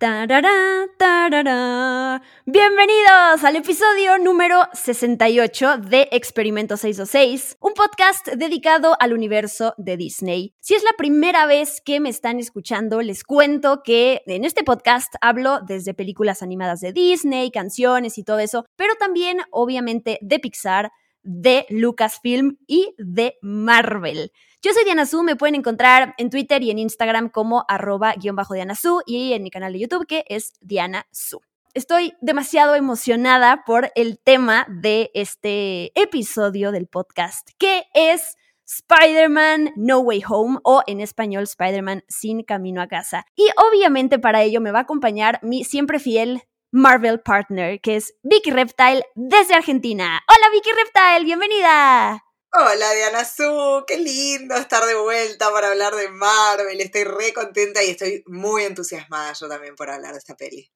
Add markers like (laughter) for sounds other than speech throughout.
Tarará, tarará. Bienvenidos al episodio número 68 de Experimento 626, un podcast dedicado al universo de Disney. Si es la primera vez que me están escuchando, les cuento que en este podcast hablo desde películas animadas de Disney, canciones y todo eso, pero también obviamente de Pixar, de Lucasfilm y de Marvel. Yo soy Diana Su, me pueden encontrar en Twitter y en Instagram como arroba guion bajo Diana Su y en mi canal de YouTube que es Diana Su. Estoy demasiado emocionada por el tema de este episodio del podcast, que es Spider-Man No Way Home o en español Spider-Man Sin Camino a Casa. Y obviamente para ello me va a acompañar mi siempre fiel Marvel Partner, que es Vicky Reptile desde Argentina. Hola Vicky Reptile, bienvenida. Hola Diana Su, qué lindo estar de vuelta para hablar de Marvel. Estoy re contenta y estoy muy entusiasmada yo también por hablar de esta peli.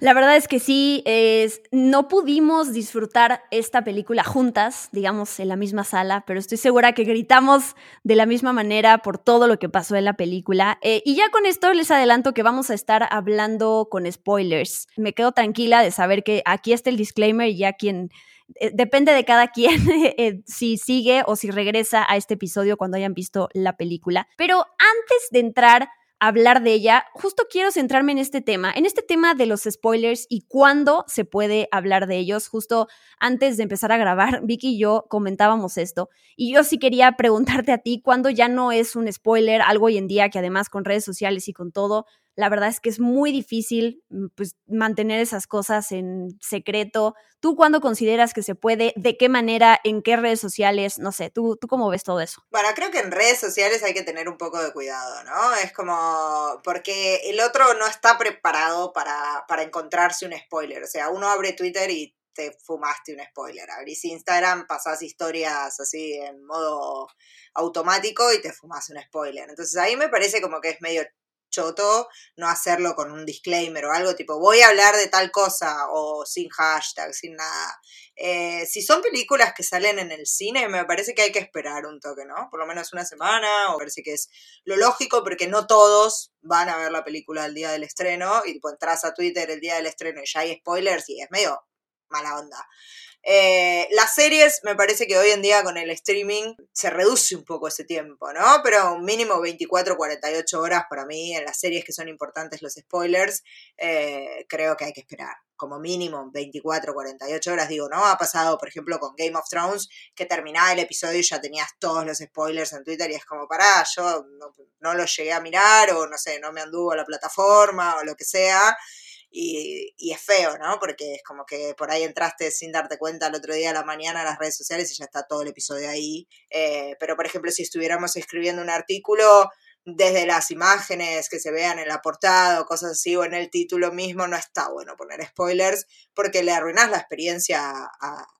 La verdad es que sí, es, no pudimos disfrutar esta película juntas, digamos, en la misma sala, pero estoy segura que gritamos de la misma manera por todo lo que pasó en la película. Eh, y ya con esto les adelanto que vamos a estar hablando con spoilers. Me quedo tranquila de saber que aquí está el disclaimer y ya quien eh, depende de cada quien (laughs) eh, si sigue o si regresa a este episodio cuando hayan visto la película. Pero antes de entrar a hablar de ella, justo quiero centrarme en este tema, en este tema de los spoilers y cuándo se puede hablar de ellos. Justo antes de empezar a grabar, (laughs) Vicky y yo comentábamos esto. Y yo sí quería preguntarte a ti, ¿cuándo ya no es un spoiler algo hoy en día que además con redes sociales y con todo la verdad es que es muy difícil mm, pues, mantener esas cosas en secreto. ¿Tú cuándo consideras que se puede? ¿De qué manera? ¿En qué redes sociales? No sé, ¿tú, ¿tú cómo ves todo eso? Bueno, creo que en redes sociales hay que tener un poco de cuidado, ¿no? Es como, porque el otro no está preparado para, para encontrarse un spoiler. O sea, uno abre Twitter y te fumaste un spoiler. Abrís Instagram, pasás historias así en modo automático y te fumas un spoiler. Entonces ahí me parece como que es medio no hacerlo con un disclaimer o algo tipo voy a hablar de tal cosa o sin hashtag, sin nada. Eh, si son películas que salen en el cine, me parece que hay que esperar un toque, ¿no? Por lo menos una semana, o parece que es lo lógico porque no todos van a ver la película el día del estreno y tipo entras a Twitter el día del estreno y ya hay spoilers y es medio mala onda. Eh, las series, me parece que hoy en día con el streaming se reduce un poco ese tiempo, ¿no? Pero un mínimo 24, 48 horas para mí en las series que son importantes los spoilers, eh, creo que hay que esperar. Como mínimo 24, 48 horas, digo, ¿no? Ha pasado, por ejemplo, con Game of Thrones, que terminaba el episodio y ya tenías todos los spoilers en Twitter y es como, pará, yo no, no lo llegué a mirar o no sé, no me anduvo la plataforma o lo que sea y, es feo, ¿no? Porque es como que por ahí entraste sin darte cuenta el otro día a la mañana a las redes sociales y ya está todo el episodio ahí. Eh, pero, por ejemplo, si estuviéramos escribiendo un artículo desde las imágenes que se vean en la portada o cosas así o en el título mismo, no está bueno poner spoilers porque le arruinas la experiencia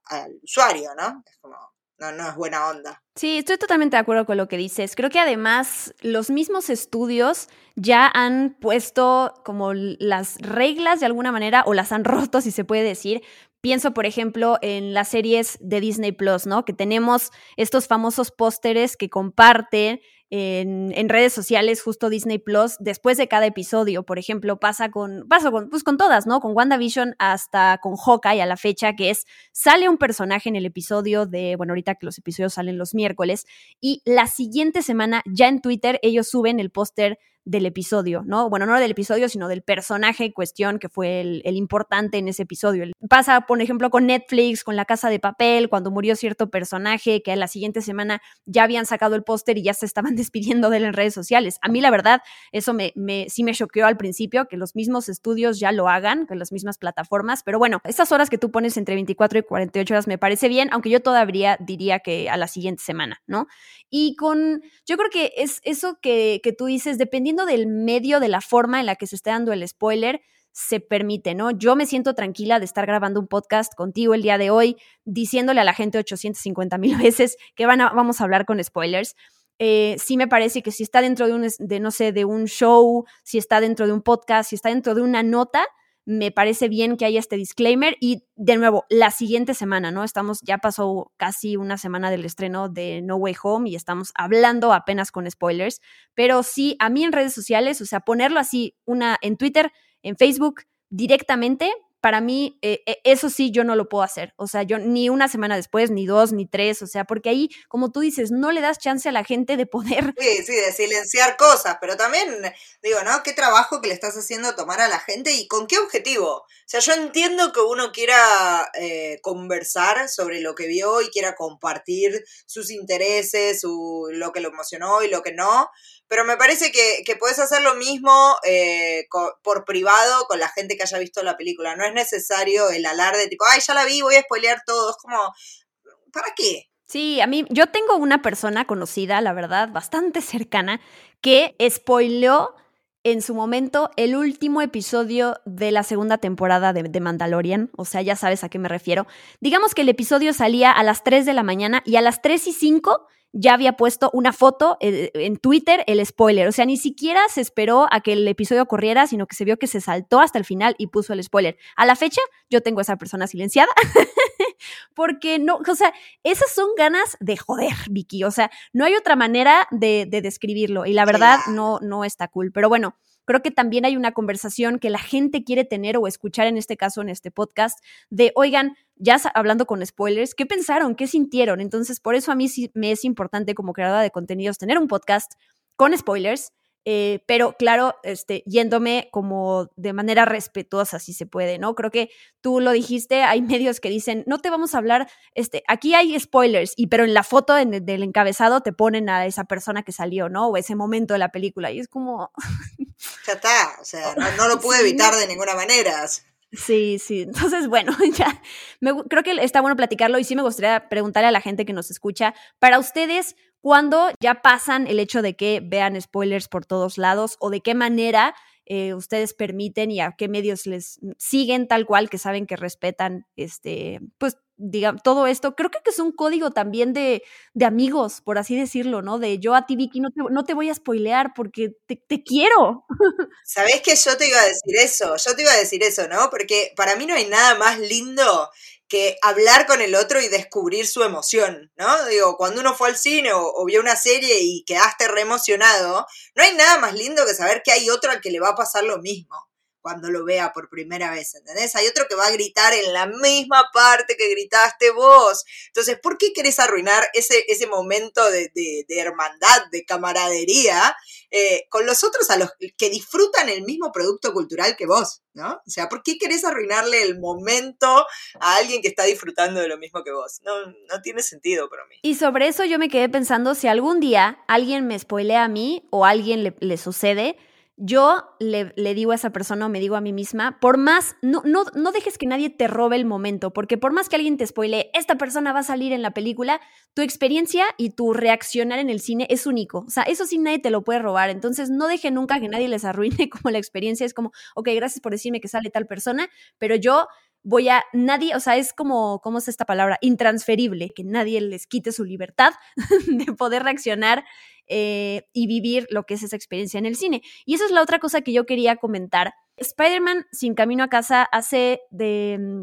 al usuario, ¿no? Es como, no, no es buena onda. Sí, estoy totalmente de acuerdo con lo que dices. Creo que además los mismos estudios ya han puesto como las reglas de alguna manera o las han (laughs) roto, si se puede decir. Pienso, por ejemplo, en las series de Disney Plus, ¿no? Que tenemos estos famosos pósteres que comparten en, redes sociales, justo Disney Plus, después de cada episodio. Por ejemplo, pasa con, pasa con, pues con todas, ¿no? Con WandaVision hasta con Hawkeye a la fecha, que es, sale un personaje en el episodio de, bueno, ahorita que los episodios salen los miércoles, y la siguiente semana ya en Twitter ellos suben el póster del episodio, ¿no? Bueno, no del episodio, sino del personaje en cuestión que fue el, importante en ese episodio. Pasa, por ejemplo, con Netflix, con La Casa de Papel, cuando murió cierto personaje que a la siguiente semana ya habían sacado el póster y ya se estaban (laughs) despidiendo de él en redes sociales. A mí, la verdad, eso me, me, sí me choqueó al principio, que los mismos estudios ya lo hagan, que las mismas plataformas, pero bueno, estas horas que tú pones entre 24 y 48 horas me parece bien, aunque yo todavía diría que a la siguiente semana, ¿no? Y con, yo creo que es eso que, que tú dices, dependiendo del medio, de la forma en la que se esté dando el spoiler, se permite, ¿no? Yo me siento tranquila de estar grabando un podcast contigo el día de hoy, diciéndole a la gente 850 mil (laughs) veces que van a, vamos a hablar con spoilers. Eh, sí me parece que si está dentro de un, de, no sé, de un show, si está dentro de un podcast, si está dentro de una nota, me parece bien que haya este disclaimer y de nuevo, la siguiente semana, ¿no? Estamos, ya pasó casi una semana del estreno de No Way Home y estamos hablando apenas con spoilers, pero sí, a mí en redes sociales, o sea, ponerlo así, una en Twitter, en Facebook, directamente, para mí, eh, eh, eso sí, yo no lo puedo hacer. O sea, yo ni una semana después, ni dos, ni tres. O sea, porque ahí, como tú dices, no le das chance a la gente de poder. Sí, sí, de silenciar cosas, pero también, digo, ¿no? ¿Qué trabajo que le estás haciendo tomar a la gente y con qué objetivo? O sea, yo entiendo que uno quiera eh, conversar sobre lo que vio y quiera compartir sus intereses, su, lo que lo emocionó y lo que no, pero me parece que, que puedes hacer lo mismo eh, por privado con la gente que haya visto la película. No es necesario el alarde tipo, ay, ya la vi, voy a spoilear todo. Es como, ¿para qué? Sí, a mí, yo tengo una persona conocida, la verdad, bastante cercana, que spoileó en su momento el último episodio de la segunda temporada de, de, Mandalorian, o sea, ya sabes a qué me refiero. Digamos que el episodio salía a las 3 de la mañana y a las 3 y 5 ya había puesto una foto eh, en Twitter, el spoiler. O sea, ni siquiera se esperó a que el episodio corriera, sino que se vio que se saltó hasta el final y puso el spoiler. A la fecha, yo tengo a esa persona silenciada. (laughs) porque no, o sea, esas son ganas de joder, Vicky. O sea, no hay otra manera de, de describirlo. Y la verdad, no, no está cool. Pero bueno, creo que también hay una conversación que la gente quiere tener o escuchar en este caso, en este podcast, de, oigan, ya hablando con spoilers, ¿qué pensaron? ¿Qué sintieron? Entonces, por eso a mí sí me es importante como creadora de contenidos tener un podcast con spoilers eh, pero claro, este, yéndome como de manera respetuosa, si se puede, ¿no? Creo que tú lo dijiste, hay medios que dicen, no te vamos a hablar, este, aquí hay spoilers, y pero en la foto del encabezado te ponen a esa persona que salió, ¿no? O ese momento de la película, y es como... (laughs) ya está, o sea, no, lo pude evitar de ninguna manera. Sí, sí. Entonces, (laughs) bueno, (laughs) ya me, creo que está bueno platicarlo y sí me gustaría preguntarle a la gente que nos escucha, para ustedes, cuando ya pasan el hecho de que vean spoilers por todos lados o de qué manera eh, ustedes permiten y a qué medios les siguen tal cual que saben que respetan este pues digamos todo esto creo que es un código también de, de, amigos por así decirlo no de yo a ti Vicky no te, no te voy a spoilear porque te, quiero. (laughs) Sabes que yo te iba a decir eso yo te iba a decir eso no porque para mí no hay nada más lindo que hablar con el otro y descubrir su emoción, ¿no? Digo, cuando uno fue al cine o, vio una serie y quedaste re emocionado, no hay nada más lindo que saber que hay otro al que le va a pasar lo mismo cuando lo vea por primera vez, ¿entendés? Hay otro que va a gritar en la misma parte que gritaste vos. Entonces, ¿por qué querés arruinar ese, ese momento de, hermandad, de camaradería eh, con los otros a los que disfrutan el mismo producto cultural que vos, ¿no? O sea, ¿por qué querés arruinarle el momento a alguien que está disfrutando de lo mismo que vos? No, no tiene sentido para mí. Y sobre eso yo me quedé pensando, si algún día alguien me spoilea a mí o a alguien le, le sucede, yo le, digo a esa persona o me digo a mí misma, por más, no, no, no dejes que nadie te robe el momento, porque por más que alguien te spoile, esta persona va a salir en la película, tu experiencia y tu reaccionar en el cine es único. O sea, eso sí nadie te lo puede robar. Entonces, no deje nunca que nadie les arruine (laughs) como la experiencia. Es como, ok, gracias por decirme que sale tal persona, pero yo voy a, nadie, o sea, es como, ¿cómo es esta palabra? Intransferible, que nadie les quite su libertad (laughs) de poder reaccionar eh, y vivir lo que es esa experiencia en el cine. Y esa es la otra cosa que yo quería comentar. Spider-Man Sin Camino a Casa hace de mm,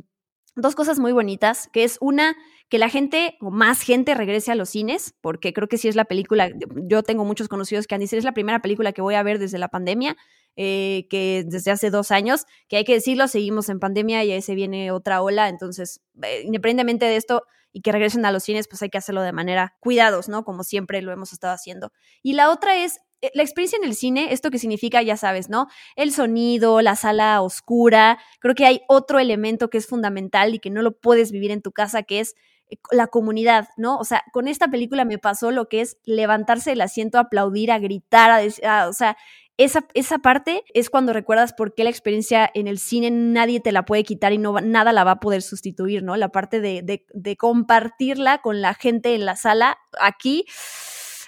dos cosas muy bonitas, que es una, que la gente o más gente regrese a los cines, porque creo que sí es la película, yo tengo muchos conocidos que han dicho, es la primera película que voy a ver desde la pandemia, eh, que desde hace dos años, que hay que decirlo, seguimos en pandemia y ahí se viene otra ola, entonces, eh, independientemente de esto y que regresen a los cines, pues hay que hacerlo de manera cuidados, ¿no? Como siempre lo hemos estado haciendo. Y la otra es la experiencia en el cine, esto que significa, ya sabes, ¿no? El sonido, la sala oscura, creo que hay otro elemento que es fundamental y que no lo puedes vivir en tu casa, que es la comunidad, ¿no? O sea, con esta película me pasó lo que es levantarse del asiento, aplaudir, a gritar, a decir, o sea, esa, esa parte es cuando recuerdas por qué la experiencia en el cine nadie te la puede quitar y no nada la va a poder sustituir, ¿no? La parte de, de compartirla con la gente en la sala, aquí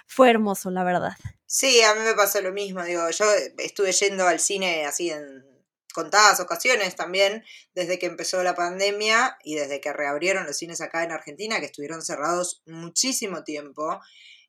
fue hermoso, la verdad. Sí, a mí me pasó lo mismo, digo, yo estuve yendo al cine así en contadas ocasiones también, desde que empezó la pandemia y desde que reabrieron los cines acá en Argentina, que estuvieron cerrados muchísimo tiempo.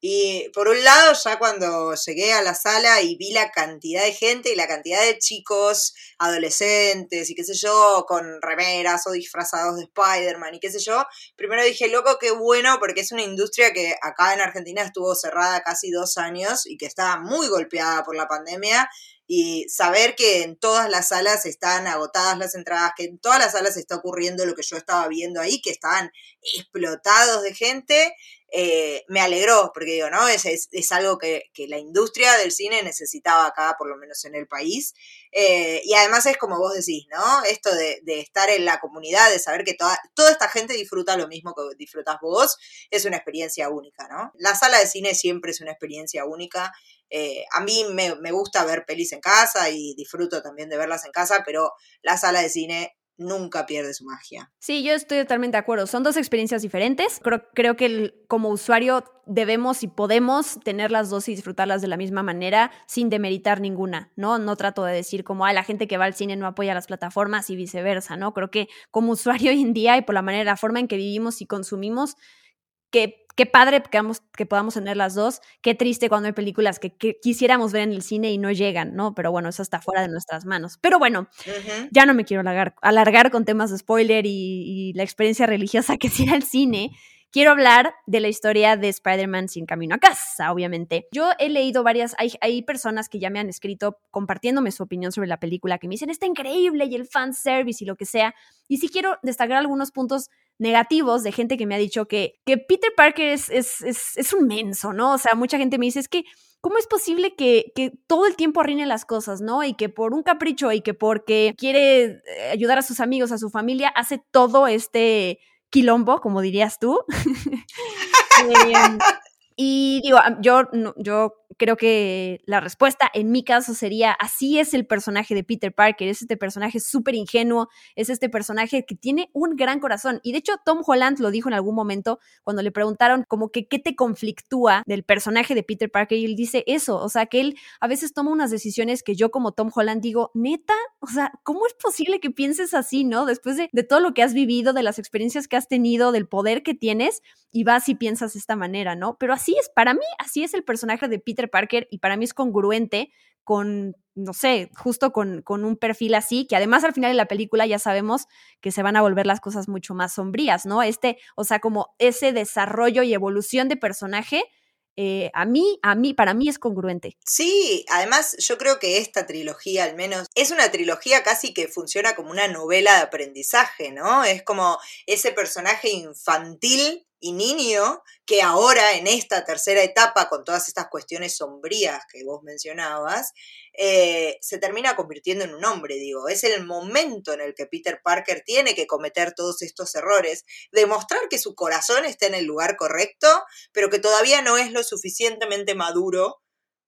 Y por un lado, ya cuando llegué a la sala y vi la cantidad de gente y la cantidad de chicos, adolescentes y qué sé yo, con remeras o disfrazados de Spider-Man y qué sé yo, primero dije, loco, qué bueno, porque es una industria que acá en Argentina estuvo cerrada casi dos años y que estaba muy golpeada por la pandemia y saber que en todas las salas están agotadas las entradas, que en todas las salas está ocurriendo lo que yo estaba viendo ahí, que estaban explotados de gente, eh, me alegró, porque digo, ¿no? Es, es, algo que, la industria del cine necesitaba acá, por lo menos en el país. Eh, y además es como vos decís, ¿no? Esto de, de, estar en la comunidad, de saber que toda, toda esta gente disfruta lo mismo que disfrutas vos, es una experiencia única, ¿no? La sala de cine siempre es una experiencia única eh, a mí me, gusta ver pelis en casa y disfruto también de verlas en casa, pero la sala de cine nunca pierde su magia. Sí, yo estoy totalmente de acuerdo. Son dos experiencias diferentes. Creo, creo que como usuario debemos y podemos tener las dos y disfrutarlas de la misma manera sin demeritar ninguna, ¿no? No trato de decir como, a la gente que va al cine no apoya las plataformas y viceversa, ¿no? Creo que como usuario (laughs) hoy en día y por la manera, la forma en que vivimos y consumimos, que qué padre que, que, podamos tener las dos, qué triste cuando hay películas que, quisiéramos ver en el cine y no llegan, ¿no? Pero bueno, eso está fuera de nuestras manos. Pero bueno, ya no me quiero alargar, alargar con temas de spoiler y, la experiencia religiosa que sea el cine. Quiero hablar de la historia de Spider-Man sin camino a casa, obviamente. Yo he leído varias, hay, hay, personas que ya me han escrito compartiéndome su opinión sobre la película, que me dicen, está increíble y el fan service y lo que sea. Y sí quiero destacar algunos puntos negativos de gente que me ha dicho que, que Peter Parker es, es, es, un menso, ¿no? O sea, mucha gente me dice, es que, ¿cómo es posible que, que, todo el tiempo arruine las cosas, ¿no? Y que por un capricho y que porque quiere eh, ayudar a sus amigos, a su familia, hace todo este quilombo, como dirías tú. (laughs) (laughs) Em, y digo, yo, yo creo que la respuesta en mi caso sería, así es el personaje de Peter Parker, es este personaje súper ingenuo, es este personaje que tiene un gran corazón. Y de hecho Tom Holland lo dijo en algún momento cuando le preguntaron como que qué te conflictúa del personaje de Peter Parker y él dice eso, o sea que él a veces toma unas decisiones que yo como Tom Holland digo, neta, o sea, ¿cómo es posible que pienses así, no? Después de, de todo lo que has vivido, de las experiencias que has tenido, del poder que tienes y vas y piensas de esta manera, ¿no? Pero así es, para mí así es el personaje de Peter Parker y para mí es congruente con, no sé, justo con, con, un perfil así, que además al final de la película ya sabemos que se van a volver las cosas mucho más sombrías, ¿no? Este, o sea, como ese desarrollo y evolución de personaje. Eh, a mí, a mí, para mí es congruente. Sí, además yo creo que esta trilogía al menos es una trilogía casi que funciona como una novela de aprendizaje, ¿no? Es como ese personaje infantil y niño que ahora en esta tercera etapa, con todas estas cuestiones sombrías que vos mencionabas, eh, se termina convirtiendo en un hombre, digo. Es el momento en el que Peter Parker tiene que cometer todos estos errores, demostrar que su corazón está en el lugar correcto, pero que todavía no es lo suficientemente maduro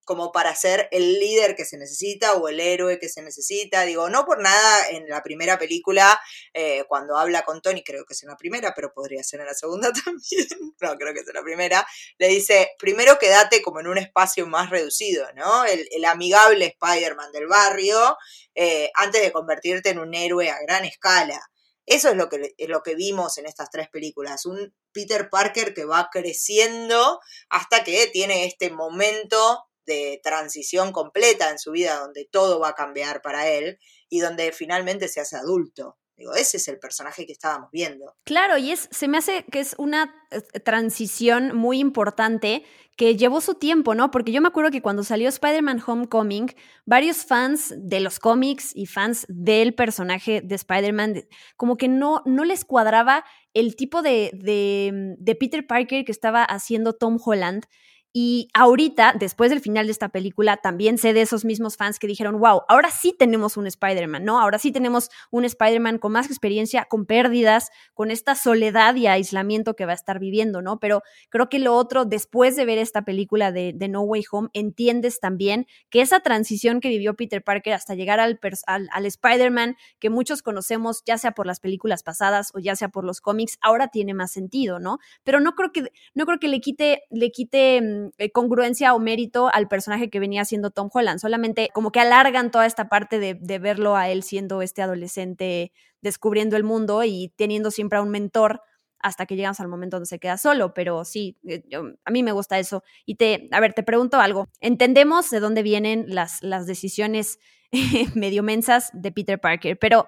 como para ser el líder que se necesita o el héroe que se necesita. Digo, no por nada en la primera película, eh, cuando habla con Tony, creo que es en la primera, pero podría ser en la segunda (laughs) también, no, creo que es en la primera, le dice, primero quédate como en un espacio más reducido, ¿no? El, amigable Spider-Man del barrio, eh, antes de convertirte en un héroe a gran escala. Eso es lo que, es lo que vimos en estas tres películas, un Peter Parker que va creciendo hasta que tiene este momento de transición completa en su vida, donde todo va a cambiar para él y donde finalmente se hace adulto. Digo, ese es el personaje que estábamos viendo. Claro, y es, se me hace que es una eh, transición muy importante que llevó su tiempo, ¿no? Porque yo me acuerdo que cuando salió Spider-Man Homecoming, varios fans de los cómics y fans del personaje de Spider-Man, como que no, no les cuadraba el tipo de, de, de Peter Parker que estaba haciendo Tom Holland y ahorita, después del final de esta película, también sé de esos mismos fans que dijeron, wow, ahora sí tenemos un Spider-Man, ¿no? Ahora sí tenemos un Spider-Man con más experiencia, con pérdidas, con esta soledad y aislamiento que va a estar viviendo, ¿no? Pero creo que lo otro, después de ver esta película de, No Way Home, entiendes también que esa transición que vivió Peter Parker hasta llegar al, al, al Spider-Man que muchos conocemos, ya sea por las películas pasadas o ya sea por los cómics, ahora tiene más sentido, ¿no? Pero no creo que, no creo que le quite, le quite eh, congruencia o mérito al personaje que venía siendo Tom Holland. Solamente como que alargan toda esta parte de, verlo a él siendo este adolescente descubriendo el mundo y teniendo siempre a un mentor hasta que llegamos al momento donde se queda solo, pero sí, eh, a mí me gusta eso. Y te, a ver, te pregunto algo. Entendemos de dónde vienen las decisiones (laughs) medio mensas de Peter Parker, pero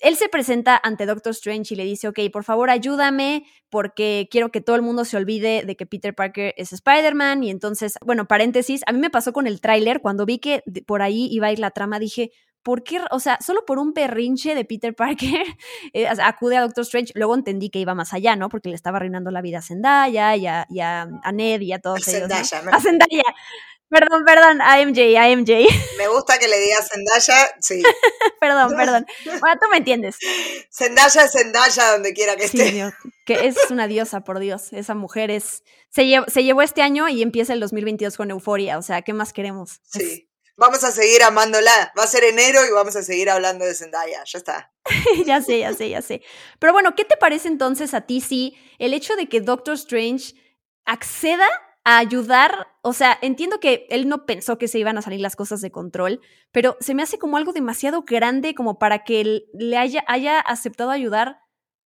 él se presenta ante Doctor Strange y le dice, ok, por favor ayúdame porque quiero que todo el mundo se olvide de que Peter Parker es Spider-Man. Y entonces, bueno, paréntesis, a mí me pasó con el tráiler, cuando vi que por ahí iba a ir la trama, dije, ¿por qué? O sea, solo por un berrinche de Peter (laughs) Parker eh, acude a Doctor Strange. Luego entendí que iba más allá, ¿no? Porque le estaba arruinando la vida a Zendaya y a, y a, a Ned y a todos A. Zendaya, A Zendaya. Perdón, perdón, a MJ, a MJ. Me gusta que le digas Zendaya, sí. (laughs) perdón, perdón. Bueno, tú me entiendes. Zendaya es Zendaya donde quiera que Sí, esté. Dios, que es una diosa, por Dios. Esa mujer es. Se, lle- se llevó este año y empieza el 2022 con euforia. O sea, ¿qué más queremos? Es- Sí. Vamos a seguir amándola. Va a ser enero y vamos a seguir hablando de Zendaya. Ya está. (laughs) ya sé, ya sé, ya sé. Pero bueno, ¿qué te parece entonces a ti si el hecho de que Doctor Strange acceda ayudar? O sea, entiendo que él no pensó que se iban a salir las cosas de control, pero se me hace como algo demasiado grande como para que él le haya, haya aceptado ayudar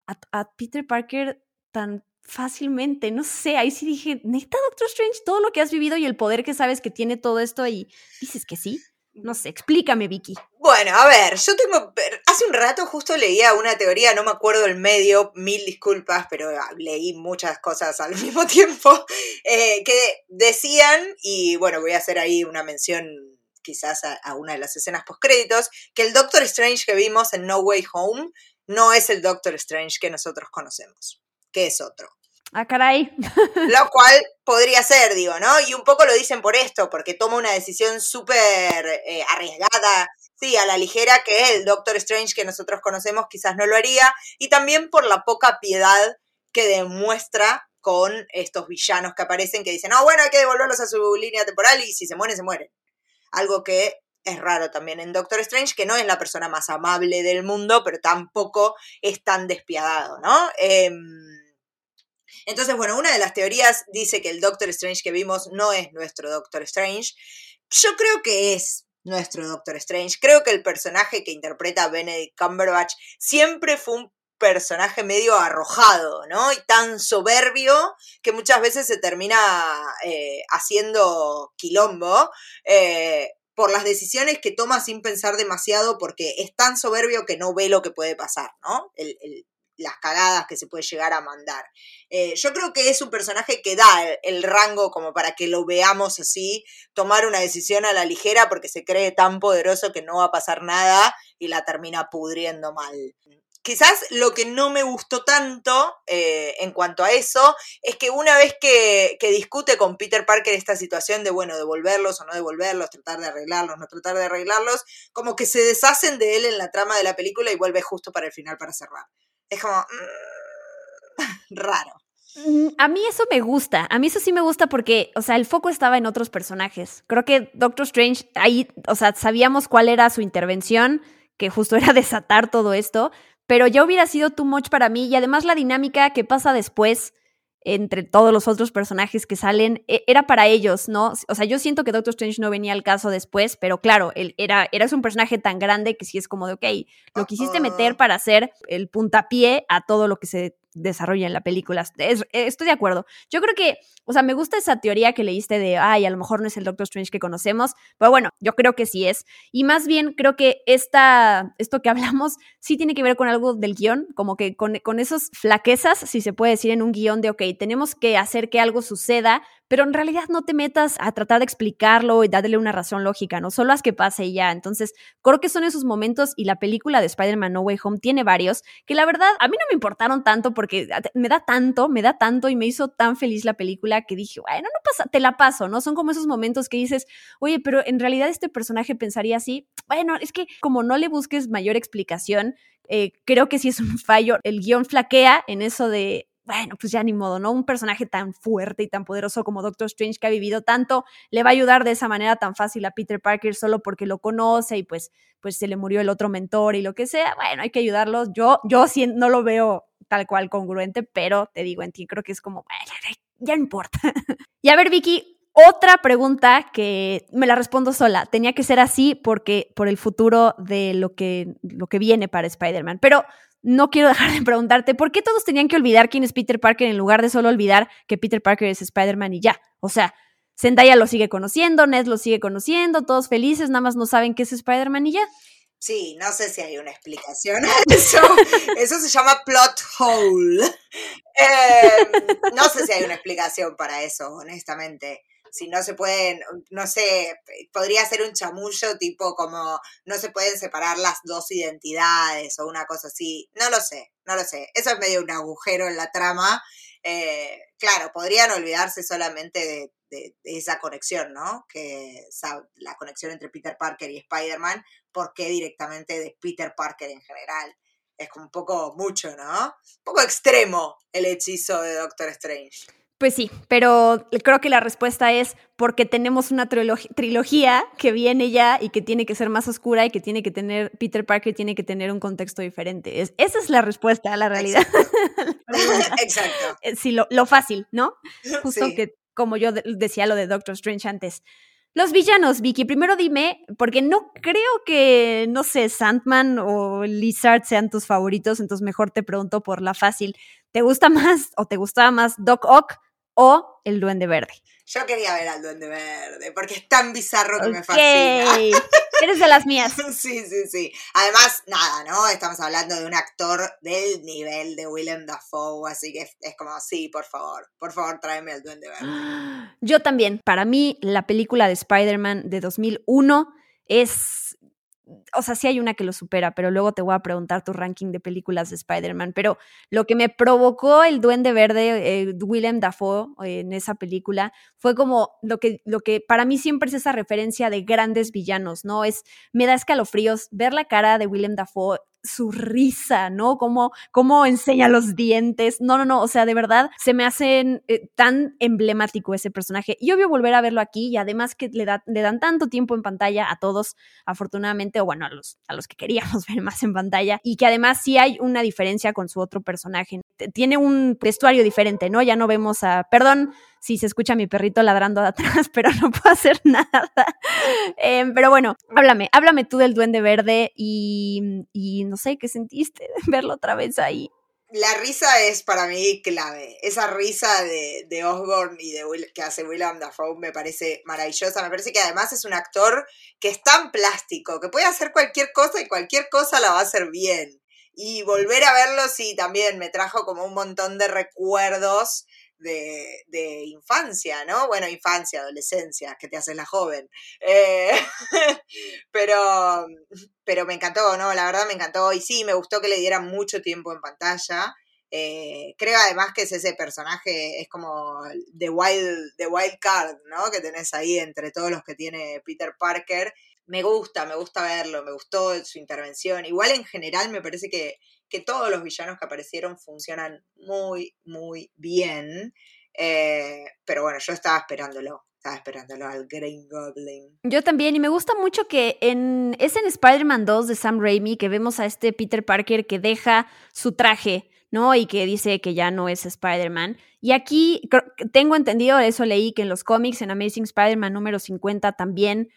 a, a Peter Parker tan fácilmente. No sé, ahí sí dije, neta, Doctor Strange, todo lo que has vivido y el poder que sabes que tiene todo esto y dices que sí. No sé, explícame, Vicky. Bueno, a ver, yo tengo. Hace un rato justo leía una teoría, no me acuerdo el medio, mil disculpas, pero ah, leí muchas cosas al (laughs) mismo tiempo, eh, que decían, y bueno, voy a hacer ahí una mención quizás a, a una de las escenas postcréditos, que el Doctor Strange que vimos en No Way Home no es el Doctor Strange que nosotros conocemos, que es otro. Ah, caray. Lo cual podría ser, digo, ¿no? Y un poco lo dicen por esto, porque toma una decisión súper eh, arriesgada, sí, a la ligera, que el Doctor Strange que nosotros conocemos quizás no lo haría, y también por la poca piedad que demuestra con estos villanos que aparecen, que dicen, no, bueno, hay que devolverlos a su línea temporal y si se mueren, se mueren. Algo que es raro también en Doctor Strange, que no es la persona más amable del mundo, pero tampoco es tan despiadado, ¿no? Em, entonces, bueno, una de las teorías dice que el Doctor Strange que vimos no es nuestro Doctor Strange. Yo creo que es nuestro Doctor Strange. Creo que el personaje que interpreta Benedict Cumberbatch siempre fue un personaje medio arrojado, ¿no? Y tan soberbio que muchas veces se termina eh, haciendo quilombo. Eh, por las decisiones que toma sin pensar demasiado, porque es tan soberbio que no ve lo que puede pasar, ¿no? El, el, las cagadas que se puede llegar a mandar. Eh, yo creo que es un personaje que da el, rango como para que lo veamos así, tomar una decisión a la ligera porque se cree tan poderoso que no va a pasar nada y la termina pudriendo mal. Quizás lo que no me gustó tanto eh, en cuanto a eso es que una vez que, que, discute con Peter Parker esta situación de, bueno, devolverlos o no devolverlos, tratar de arreglarlos, no tratar de arreglarlos, como que se deshacen de él en la trama de la película y vuelve justo para el final para cerrar. Es mmm, (laughs) raro. A mí eso me gusta, a mí eso sí me gusta porque, o sea, el foco estaba en otros personajes. Creo que Doctor Strange, ahí, o sea, sabíamos cuál era su intervención, que justo (laughs) era desatar todo esto, pero ya hubiera sido too much para mí y además la dinámica que pasa después entre todos los otros personajes que salen era para ellos, ¿no? O sea, yo siento que Doctor Strange no venía al caso después, pero claro, él era, eras un personaje tan grande que sí es como de, ok, lo quisiste meter para hacer el puntapié a todo lo que se desarrolla en la película. Es, estoy de acuerdo. Yo creo que, o sea, me gusta esa teoría que leíste de, ay, a lo mejor no es el Doctor Strange que conocemos, pero bueno, yo creo que sí es. Y más bien creo que esta, esto que (laughs) hablamos sí tiene que ver con algo del guion, como que con, con esas flaquezas, si se puede decir en un guion de, ok, tenemos que hacer que algo suceda, pero en realidad no te metas a tratar de explicarlo y darle una razón lógica, ¿no? Solo haz que pase y ya. Entonces, creo que son esos momentos y la película de Spider-Man No Way Home tiene varios que la verdad a mí no me importaron tanto porque me da tanto, me da tanto y me hizo tan feliz la película que dije, bueno, no pasa, te la paso, ¿no? Son como esos momentos que dices, oye, pero en realidad este personaje pensaría así. Bueno, es que como no le busques mayor explicación, eh, creo que sí es un fallo. El guion flaquea en eso de, bueno, pues ya ni modo, ¿no? Un personaje tan fuerte y tan poderoso como Doctor Strange que ha vivido tanto, le va a ayudar de esa manera tan fácil a Peter Parker solo porque lo conoce y pues, pues se le murió el otro mentor y lo que sea. Bueno, hay que ayudarlos. Yo, yo sí no lo veo tal cual congruente, pero te digo, en ti creo que es como, ya no importa. (laughs) y a ver, Vicky, otra pregunta que me la respondo sola. Tenía que ser así porque por el futuro de lo que, lo que viene para Spider-Man. Pero no quiero dejar de preguntarte, ¿por qué todos tenían que olvidar quién es Peter Parker en lugar de solo olvidar que Peter Parker es Spider-Man y ya? O sea, Zendaya lo sigue conociendo, Ned lo sigue conociendo, todos felices, nada más no saben qué es Spider-Man y ya. Sí, no sé si hay una explicación a eso. Eso se llama plot hole. Em, no sé si hay una explicación para eso, honestamente si no se pueden, no sé, podría ser un chamullo tipo como no se pueden separar las dos identidades o una cosa así. No lo sé, no lo sé. Eso es medio un agujero en la trama. Eh, claro, podrían olvidarse solamente de, esa conexión, ¿no? Que la conexión entre Peter Parker y Spider-Man, ¿por qué directamente de Peter Parker en general? Es como un poco mucho, ¿no? Un poco extremo el hechizo de Doctor Strange. Pues sí, pero creo que la respuesta es porque tenemos una trilogía que viene ya y que tiene que ser más oscura y que tiene que tener, Peter Parker tiene que tener un contexto diferente. esa es la respuesta a la realidad. Exacto. (laughs) Eh, sí, lo, fácil, ¿no? (laughs) Justo que, como yo decía lo de Doctor Strange antes. Los villanos, Vicky, primero dime, porque no creo que, no sé, Sandman o Lizard sean tus favoritos, entonces mejor te pregunto por la fácil. ¿Te gusta más o te gustaba más Doc Ock o el Duende Verde? Yo quería ver al Duende Verde, porque es tan bizarro que me fascina. (laughs) Eres de las mías. (laughs) sí, sí, sí. Además, nada, ¿no? Estamos hablando de un actor del nivel de Willem Dafoe, así que es, como, sí, por favor, por favor, tráeme al Duende Verde. (gasps) Yo también. Para mí, la película de Spider-Man de 2001 es o sea, sí hay una que lo supera, pero luego te voy a preguntar tu ranking de películas de Spider-Man. Pero lo que me provocó el Duende Verde, eh, Willem Dafoe, en esa película, fue como lo que, lo que para mí siempre es esa referencia de grandes villanos, ¿no? Es, me da escalofríos ver la cara de Willem Dafoe su risa, ¿no? Cómo, cómo enseña los dientes. No, no, no, o sea, de verdad se me hacen eh, tan emblemático ese personaje. Y obvio volver a verlo aquí y además que le, le dan tanto tiempo en pantalla a todos, afortunadamente, o bueno, a los, a los que queríamos (laughs) ver más en pantalla, y que además sí hay una diferencia con su otro personaje. Tiene un vestuario diferente, ¿no? Ya no vemos a, perdón, si se escucha mi perrito ladrando de atrás, (laughs) pero no puedo hacer nada. Em, pero bueno, háblame, háblame tú del Duende Verde y, y no sé qué sentiste de verlo otra vez ahí. La risa es para mí clave. Esa risa de, de Osborne y de Will, que hace William Dafoe me parece maravillosa. Me parece que además es un actor que es tan plástico, que puede hacer cualquier cosa y cualquier cosa la va a hacer bien. Y volver a verlo, sí, también me trajo como un montón de recuerdos de, infancia, ¿no? Bueno, infancia, adolescencia, que te haces la joven. Eh, (laughs) pero, pero me encantó, ¿no? La verdad me encantó y sí, me gustó que le dieran mucho tiempo en pantalla. Eh, creo además que es ese personaje, es como The Wild, The Wild Card, ¿no? Que tenés ahí entre todos los que tiene Peter Parker. Me gusta, me gusta verlo, me gustó su intervención. Igual en general me parece que que todos los villanos que aparecieron funcionan muy, muy bien. Eh, pero bueno, yo estaba esperándolo. Estaba esperándolo al Green Goblin. Yo también, y me gusta mucho que en, es en Spider-Man 2 de Sam Raimi que vemos a este Peter Parker que deja su traje, ¿no? Y que dice que ya no es Spider-Man. Y aquí tengo entendido, eso leí que en los cómics, en Amazing Spider-Man número 50 también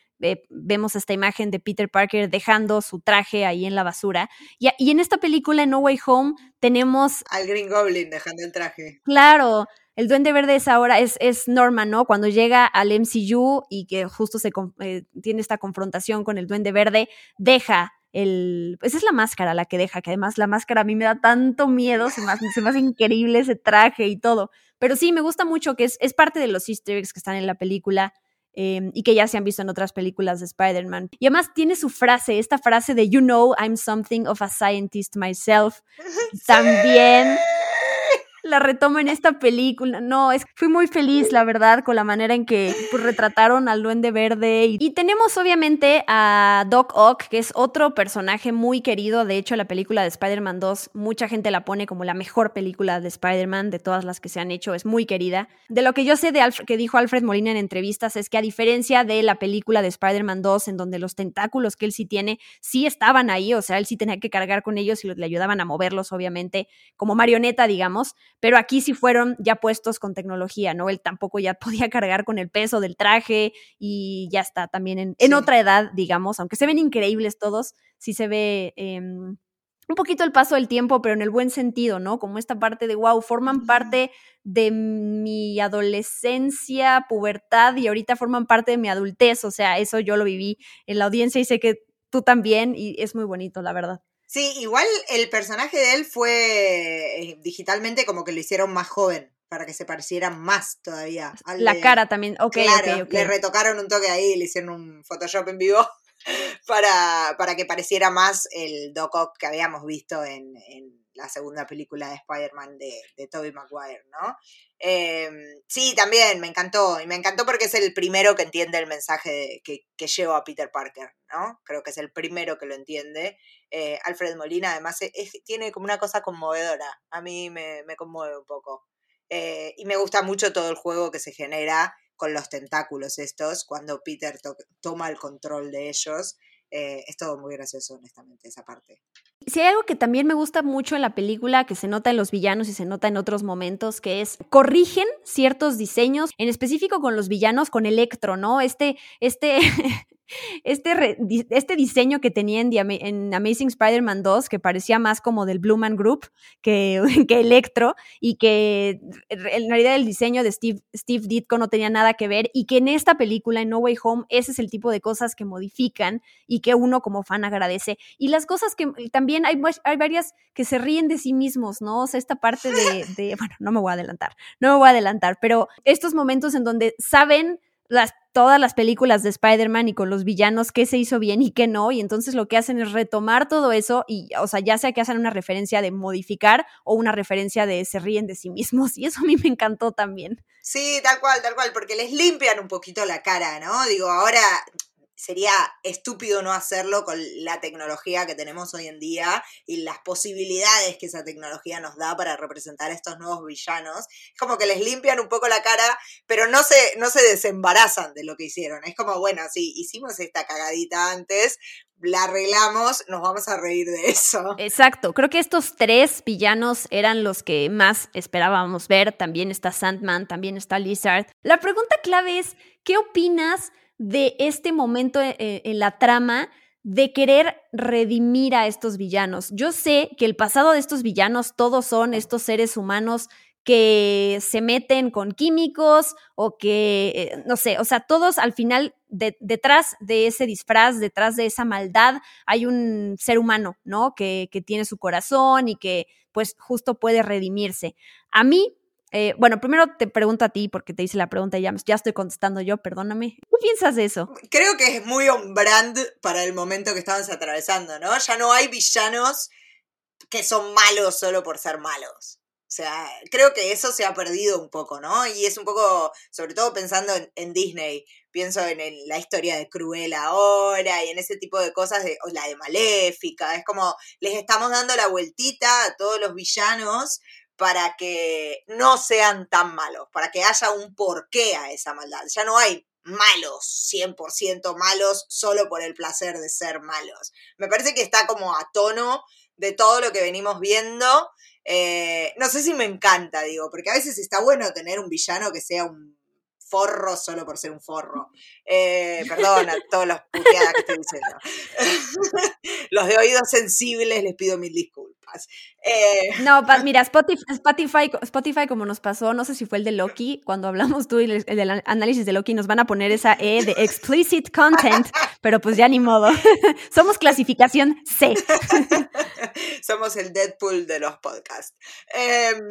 vemos esta imagen de Peter Parker dejando su traje ahí en la basura. Y, y, en esta película, en No Way Home, tenemos... Al Green Goblin dejando el traje. Claro, el Duende Verde es ahora, es, es Norman, ¿no? Cuando llega al MCU y que justo se eh, tiene esta confrontación con el Duende Verde, deja el, pues es la máscara la que deja, que además la máscara a mí me da tanto miedo, se me hace, se me hace increíble ese traje y todo. Pero sí, me gusta mucho que es, es parte de los easter eggs que están en la película. Em, y que ya se han visto en otras películas de Spider-Man. Y además tiene su frase, esta frase de You know I'm something of a scientist myself. (laughs) También la retomo en esta película. No, es, fui muy feliz, la verdad, con la manera en que pues, retrataron al Duende Verde. Y, tenemos obviamente a Doc Ock, que es otro personaje muy querido. De hecho, la película de Spider-Man 2, mucha gente la pone como la mejor película de Spider-Man de todas las que se han hecho. Es muy querida. De lo que yo sé de que dijo Alfred Molina en entrevistas es que a diferencia de la película de Spider-Man 2, en donde los tentáculos que él sí tiene, sí estaban ahí. O sea, él sí tenía que cargar con ellos y le ayudaban a moverlos, obviamente, como marioneta, digamos pero aquí sí fueron ya puestos con tecnología, ¿no? Él tampoco ya (laughs) podía cargar con el peso del traje y ya está también en, en Sí. otra edad, digamos, aunque se ven increíbles todos, sí se ve... em, un poquito el paso del tiempo, pero en el buen sentido, ¿no? Como esta parte de, wow, forman parte de mi adolescencia, pubertad y ahorita forman parte de mi adultez. O sea, eso yo lo viví en la audiencia y sé que tú también y es muy bonito, la verdad. Sí, igual el personaje de él fue eh, digitalmente como que lo hicieron más joven, para que se pareciera más todavía. al La de- cara también, ok, claro, le retocaron un toque ahí, le hicieron un Photoshop en vivo (laughs) para, para que pareciera más el Doc Ock que habíamos visto en, en la segunda película de Spider-Man de, de Tobey Maguire, ¿no? Eh, sí, también me encantó, y me encantó porque es el primero que entiende el mensaje que, que lleva a Peter Parker, ¿no? Creo que es el primero que lo entiende. Eh, Alfred Molina además es- tiene como una cosa conmovedora, a mí me, me conmueve un poco. Eh, y me gusta mucho todo el juego que se genera con los tentáculos estos, cuando Peter to- toma el control de ellos. Eh, es todo muy gracioso, honestamente, esa parte. Si hay algo que también me gusta mucho en la película, que se nota en los villanos y se nota en otros momentos, que es corrigen ciertos diseños, en específico con los villanos, con Electro, ¿no? Este, este, (laughs) este, este diseño que tenía en, Amazing Spider-Man 2, que parecía más como del Blue Man Group que, (laughs) que Electro, y que en realidad el diseño de Steve, Steve Ditko no tenía nada que ver, y que en esta película, en No Way Home, ese es el tipo de cosas que modifican que uno como fan agradece. Y las cosas que también hay, hay varias que se ríen de sí mismos, ¿no? O sea, esta parte de, (laughs) de- bueno, no me voy a adelantar, no me voy a adelantar, pero estos momentos en donde saben las, todas las películas de Spider-Man y con los villanos qué se hizo bien y qué no, y entonces lo que hacen es retomar todo eso y, o sea, ya sea que hacen una referencia de modificar o una referencia de se ríen de sí mismos, y eso a mí me encantó también. Sí, tal cual, tal cual, porque les limpian un poquito la cara, ¿no? Digo, ahora sería estúpido no hacerlo con la tecnología que tenemos hoy en día y las posibilidades que esa tecnología nos da para representar a estos nuevos villanos. Es como que les limpian un poco la cara, pero no se, no se desembarazan de lo que hicieron. Es como, bueno, sí, hicimos esta cagadita antes, la arreglamos, nos vamos a reír de eso. Exacto, creo que estos tres villanos eran los que más esperábamos ver. También está Sandman, también está Lizard. La pregunta clave es, ¿qué opinas de este momento eh, en la trama de querer redimir a estos villanos? Yo sé que el pasado de estos villanos todos son estos seres humanos que se meten con químicos o que, eh, no sé, o sea, todos al final de- detrás de ese disfraz, detrás de esa maldad, hay un ser humano, ¿no? Que, que tiene su corazón y que pues justo puede redimirse. A mí, eh, bueno, primero te pregunto a ti porque te hice la pregunta y ya, ya estoy contestando yo, perdóname. ¿Qué piensas de eso? Creo que es muy on brand para el momento que estamos atravesando, ¿no? Ya no hay villanos que son malos solo por ser malos. O sea, creo que eso se ha perdido un poco, ¿no? Y es un poco, sobre todo pensando en, Disney, pienso en, la historia de Cruella ahora y en ese tipo de cosas, de, la de Maléfica, es como les estamos dando la vueltita a todos los villanos para que no sean tan malos, para que haya un porqué a esa maldad. Ya no hay malos, 100% malos, solo por el placer de ser malos. Me parece que está como a tono de todo lo que venimos viendo. Eh, no sé si me encanta, digo, porque a veces está bueno tener un villano que sea un forro solo por ser un forro. Eh, perdón a (laughs) todos los puteadas que estoy diciendo. (laughs) los de oídos sensibles les pido mil disculpas. Eh, No, (laughs) mira, Spotify, Spotify, Spotify, como nos pasó, no sé si fue el de Loki, cuando hablamos tú y el, el del análisis de Loki, nos van a poner esa E de explicit content, pero pues ya ni modo. (laughs) Somos clasificación C. (laughs) Somos el Deadpool de los podcasts. Em,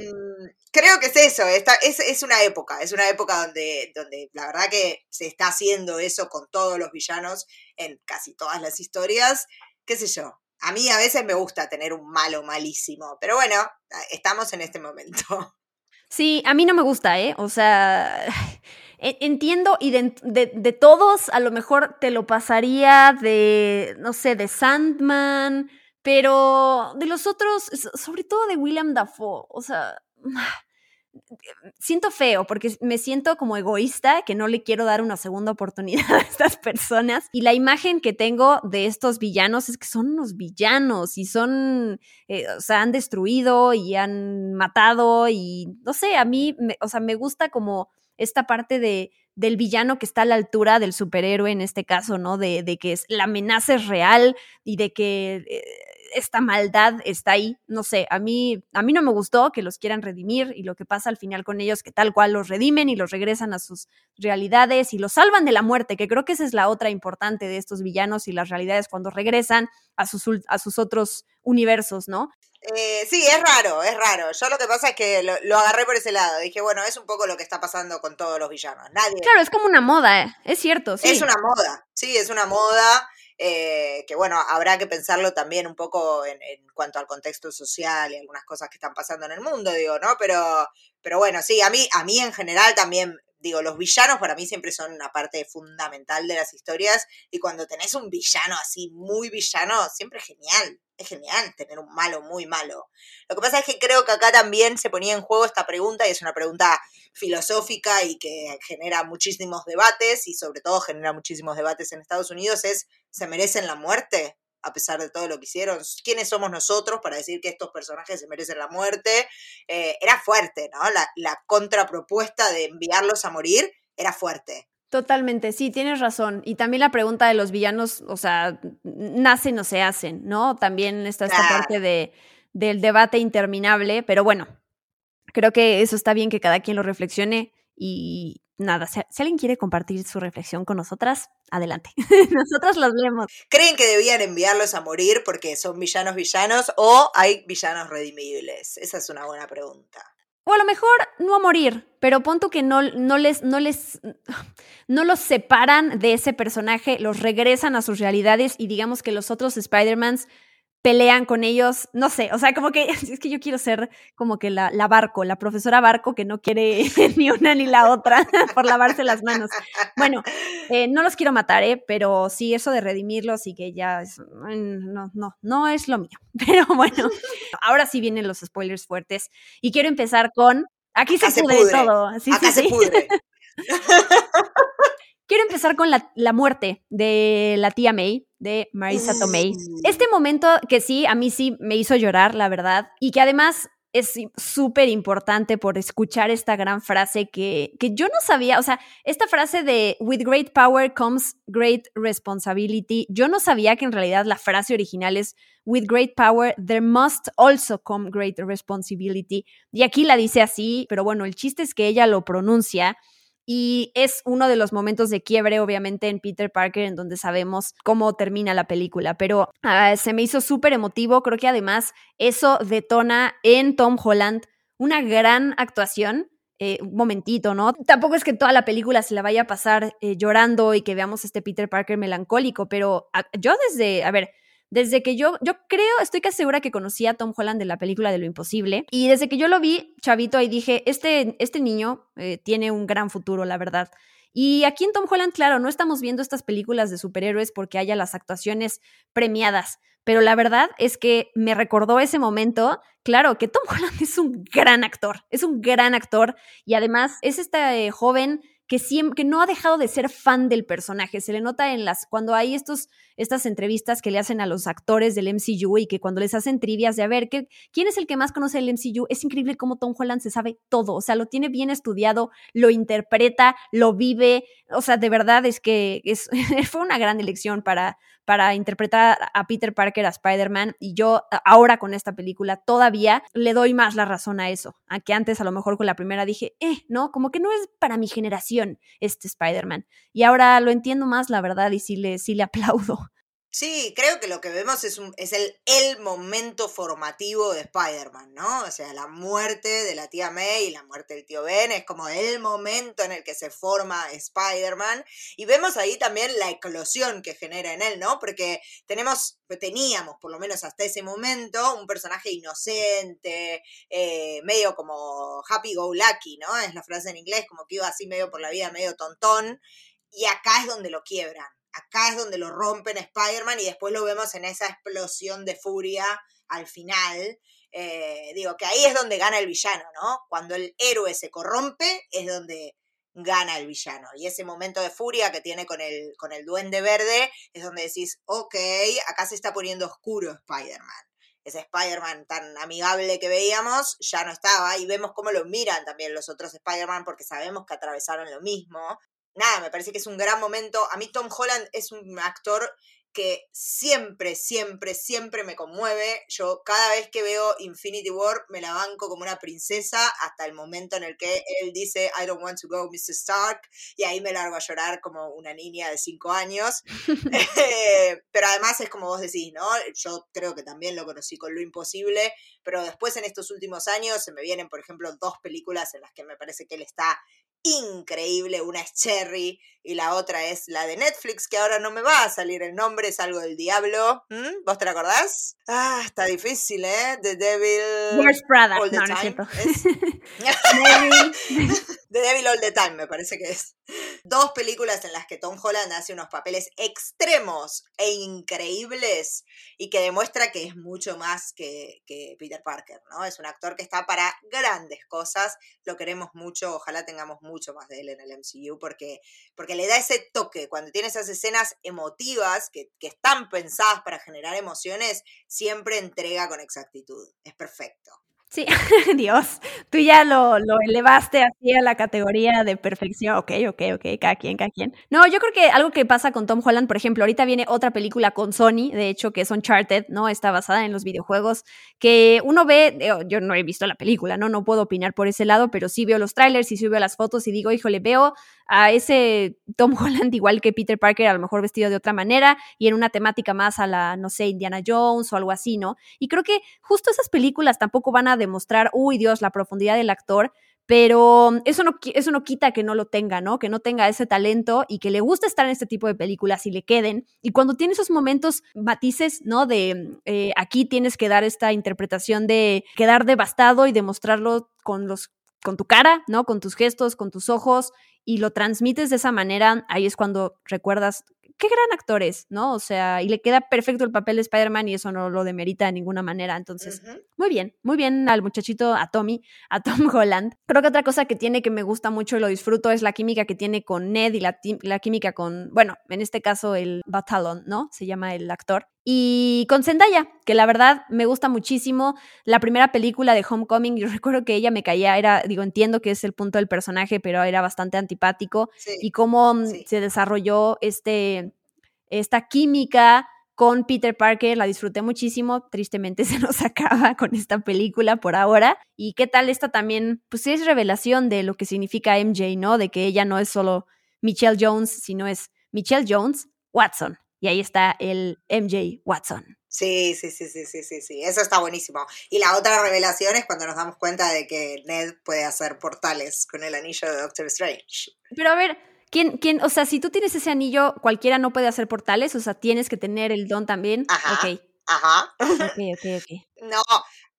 creo que es eso, esta, es, es una época, es una época donde, donde la verdad que se está haciendo eso con todos los villanos en casi todas las historias, qué sé yo. A mí a veces me gusta tener un malo malísimo, pero bueno, estamos en este momento. (laughs) Sí, a mí no me gusta, ¿eh? O sea, (laughs) entiendo y de, de- todos a lo mejor te lo pasaría de, no sé, de Sandman, pero de los otros, sobre todo de William Dafoe, o sea, siento feo porque me siento como egoísta, que no le quiero dar una segunda oportunidad (laughs) a estas personas. Y la imagen que tengo de estos villanos es que son unos villanos y son, eh, o sea, han destruido y han matado y no sé, a mí, o sea, me gusta como esta parte de del villano que está a la altura del superhéroe en este caso, ¿no? De, de que la amenaza es real y de que eh, esta maldad está ahí. No sé, a mí, a mí no me gustó que los quieran redimir y lo que pasa al final con ellos, que tal cual los redimen y los regresan a sus realidades y los salvan de la muerte, que creo que esa es la otra importante de estos villanos y las realidades cuando regresan a sus, a sus otros universos, ¿no? Eh, sí, es raro, es raro. Yo lo que pasa es que lo, agarré por ese lado. Dije, bueno, es un poco lo que está pasando con todos los villanos. Nadie. Claro, es como una moda, ¿eh? es cierto. Sí. Es una moda, sí, es una moda. Eh, que bueno, habrá que pensarlo también un poco en, cuanto al contexto social y algunas cosas que están pasando en el mundo, digo, ¿no? Pero, pero bueno, sí, a mí, a mí en general también, digo, los villanos para mí siempre son una parte fundamental de las historias y cuando tenés un villano así, muy villano, siempre es genial, es genial tener un malo muy malo. Lo que pasa es que creo que acá también se ponía en juego esta pregunta y es una pregunta filosófica y que genera muchísimos debates y sobre todo genera muchísimos debates en Estados Unidos es, ¿se merecen la muerte? A pesar de todo lo que hicieron. ¿Quiénes somos nosotros para decir que estos personajes se merecen la muerte? Eh, era fuerte, ¿no? La, la contrapropuesta de enviarlos a morir era fuerte. Totalmente, sí, tienes razón. Y también la pregunta de los villanos, o sea, nacen o se hacen, ¿no? También está esta parte de, del debate interminable, pero bueno, creo que eso está bien que cada quien lo reflexione y nada, si, alguien quiere compartir su reflexión con nosotras, adelante. (laughs) Nosotras los leemos. ¿Creen que debían enviarlos a morir porque son villanos villanos o hay villanos redimibles? Esa es una buena pregunta. O a lo mejor no a morir, pero punto que no, no les, no les, no los separan de ese personaje, los regresan a sus realidades y digamos que los otros Spider-Mans pelean con ellos, no sé, o sea, como que (laughs) es que yo quiero ser como que la, la barco, la profesora barco que no quiere (laughs) ni una ni la otra (laughs) por lavarse las manos. Bueno, eh, no los quiero matar, ¿eh? Pero sí, eso de redimirlos y que ya es, no, no, no es lo mío. Pero bueno, ahora sí vienen los spoilers fuertes y quiero empezar con, aquí se, pudre, todo. Sí, Acá se pudre. Quiero empezar con la, la, muerte de la tía May, de Marisa Tomei. Este momento que sí, a mí sí me hizo llorar, la verdad, y que además es súper importante por escuchar esta gran frase que, que yo no sabía, o sea, esta frase de With great power comes great responsibility, yo no sabía que en realidad la frase original es With great power there must also come great responsibility, y aquí la dice así, pero bueno, el chiste es que ella lo pronuncia y es uno de los momentos de quiebre, obviamente, en Peter Parker, en donde sabemos cómo termina la película. Pero ah, se me hizo súper emotivo. Creo que además eso detona en Tom Holland una gran actuación. Eh, un momentito, ¿no? Tampoco es que toda la película se la vaya a pasar eh, llorando y que veamos este Peter Parker melancólico, pero ah, yo desde, a ver, desde que yo, yo creo, estoy casi segura que conocí a Tom Holland de la película de Lo Imposible. Y desde que yo lo vi, chavito, ahí dije, este, este niño eh, tiene un gran futuro, la verdad. Y aquí en Tom Holland, claro, no estamos viendo estas películas de superhéroes porque haya las actuaciones premiadas, pero la verdad es que me recordó ese momento, claro, que Tom (laughs) Holland es un gran actor, es un gran actor y además es este joven que, siempre, que no ha dejado de ser fan del personaje. Se le nota en las, cuando hay estos, estas entrevistas que le hacen a los actores del MCU y que cuando les hacen trivias de a ver, ¿qué, ¿quién es el que más conoce el MCU? Es increíble cómo Tom Holland se sabe todo, o sea, lo tiene bien estudiado, lo interpreta, lo vive, o sea, de verdad es que es, (laughs) fue una gran elección para, para interpretar a Peter Parker, a Spider-Man, y yo ahora con esta película todavía le doy más la razón a eso, a que antes a lo mejor con la primera dije, eh, no, como que no es para mi generación este Spider-Man, y ahora lo entiendo más, la verdad, y sí le, sí le (laughs) aplaudo. Sí, creo que lo que vemos es, un, es el, el momento formativo de Spider-Man, ¿no? O sea, la muerte de la tía May y la muerte del tío Ben es como el momento en el que se forma Spider-Man. Y vemos ahí también la eclosión que genera en él, ¿no? Porque tenemos, teníamos, por lo menos hasta ese momento, un personaje inocente, eh, medio como happy go lucky, ¿no? Es la frase en inglés, como que iba así medio por la vida, medio tontón. Y acá es donde lo quiebran acá es donde lo rompen Spider-Man y después lo vemos en esa explosión de furia al final, eh, digo que ahí es donde gana el villano, ¿no? Cuando el héroe se corrompe es donde gana el villano. Y ese momento de furia que tiene con el, con el duende verde es donde decís, ok, acá se está poniendo oscuro Spider-Man. Ese Spider-Man tan amigable que veíamos ya no estaba y vemos cómo lo miran también los otros Spider-Man porque sabemos que atravesaron lo mismo. Nada, me parece que es un gran momento. A mí Tom Holland es un actor que siempre, siempre, siempre me conmueve. Yo cada vez que veo Infinity War me la banco como una princesa hasta el momento en el que él dice I don't want to go, Mr. Stark, y ahí me largo a llorar como una niña de cinco años. (laughs) Eh, pero además es como vos decís, ¿no? Yo creo que también lo conocí con Lo Imposible, pero después en estos últimos años se me vienen, por ejemplo, dos películas en las que me parece que él está increíble. Una Cherry y la otra es la de Netflix, que ahora no me va a salir el nombre, es algo del diablo. ¿Mm? ¿Vos te la acordás? Ah, está difícil, ¿eh? The Devil. Where's Prada? All the No, no es time. cierto. Es- (laughs) (laughs) The Devil All the Time, me parece que es. Dos películas en las que Tom Holland hace unos papeles extremos e increíbles y que demuestra que es mucho más que, que Peter Parker, ¿no? Es un actor que está para grandes cosas, lo queremos mucho, ojalá tengamos mucho más de él en el MCU porque, porque le da ese toque, cuando tiene esas escenas emotivas que, que están pensadas para generar emociones, siempre entrega con exactitud, es perfecto. Sí, (laughs) Dios, tú ya lo, lo elevaste así a la categoría de perfección. Ok, ok, ok, cada quien, cada quien. No, yo creo que algo que pasa con Tom Holland, por ejemplo, ahorita viene otra película con Sony, de hecho, que es Uncharted, ¿no? Está basada en los videojuegos, que uno ve, yo no he visto la película, ¿no? No puedo opinar por ese lado, pero sí veo los trailers y sí veo las fotos y digo, híjole, veo a ese Tom (laughs) Holland igual que Peter Parker, a lo mejor vestido de otra manera y en una temática más a la, no sé, Indiana Jones o algo así, ¿no? Y creo que justo esas películas tampoco van a demostrar, uy Dios, la profundidad del actor, pero eso no, eso no quita que no lo tenga, ¿no? Que no tenga ese talento y que le guste estar en este tipo de películas y le queden. Y cuando tiene esos momentos matices, ¿no? De eh, aquí tienes que dar esta interpretación de quedar devastado y demostrarlo con los con tu cara, ¿no? Con tus gestos, con tus ojos y lo transmites de esa manera, ahí es cuando recuerdas qué gran actor es, ¿no? O sea, y le queda perfecto el papel de Spider-Man y eso no lo demerita de ninguna manera. Entonces, muy bien, muy bien al muchachito, a Tommy, a Tom (laughs) Holland. Creo que otra cosa que tiene que me gusta mucho y lo disfruto es la química que tiene con Ned y la, química con, bueno, en este caso el Batalon, ¿no? Se llama el actor. Y con Zendaya, que la verdad me gusta muchísimo. La primera película de Homecoming, yo (laughs) recuerdo que ella me caía, era, digo, entiendo que es el punto del personaje, pero era bastante antipático Sí. y cómo mm, Sí. se desarrolló este, esta química con Peter Parker, la disfruté muchísimo, tristemente (laughs) se nos acaba con esta película por ahora. ¿Y qué tal esta también? Pues sí es revelación de lo que significa MJ, ¿no? De que ella no es solo Michelle Jones, sino es Michelle Jones Watson. Y ahí está el MJ Watson. Sí, sí, sí, sí, sí, sí, sí, eso está buenísimo. Y la otra revelación es cuando nos damos cuenta de que Ned puede hacer portales con el anillo de Doctor Strange. Pero a ver, ¿quién, quién, o sea, si tú tienes ese anillo, cualquiera no puede hacer portales, o sea, tienes que tener el don también. Ajá. Ok, Ajá. ok, ok, ok. (laughs) No,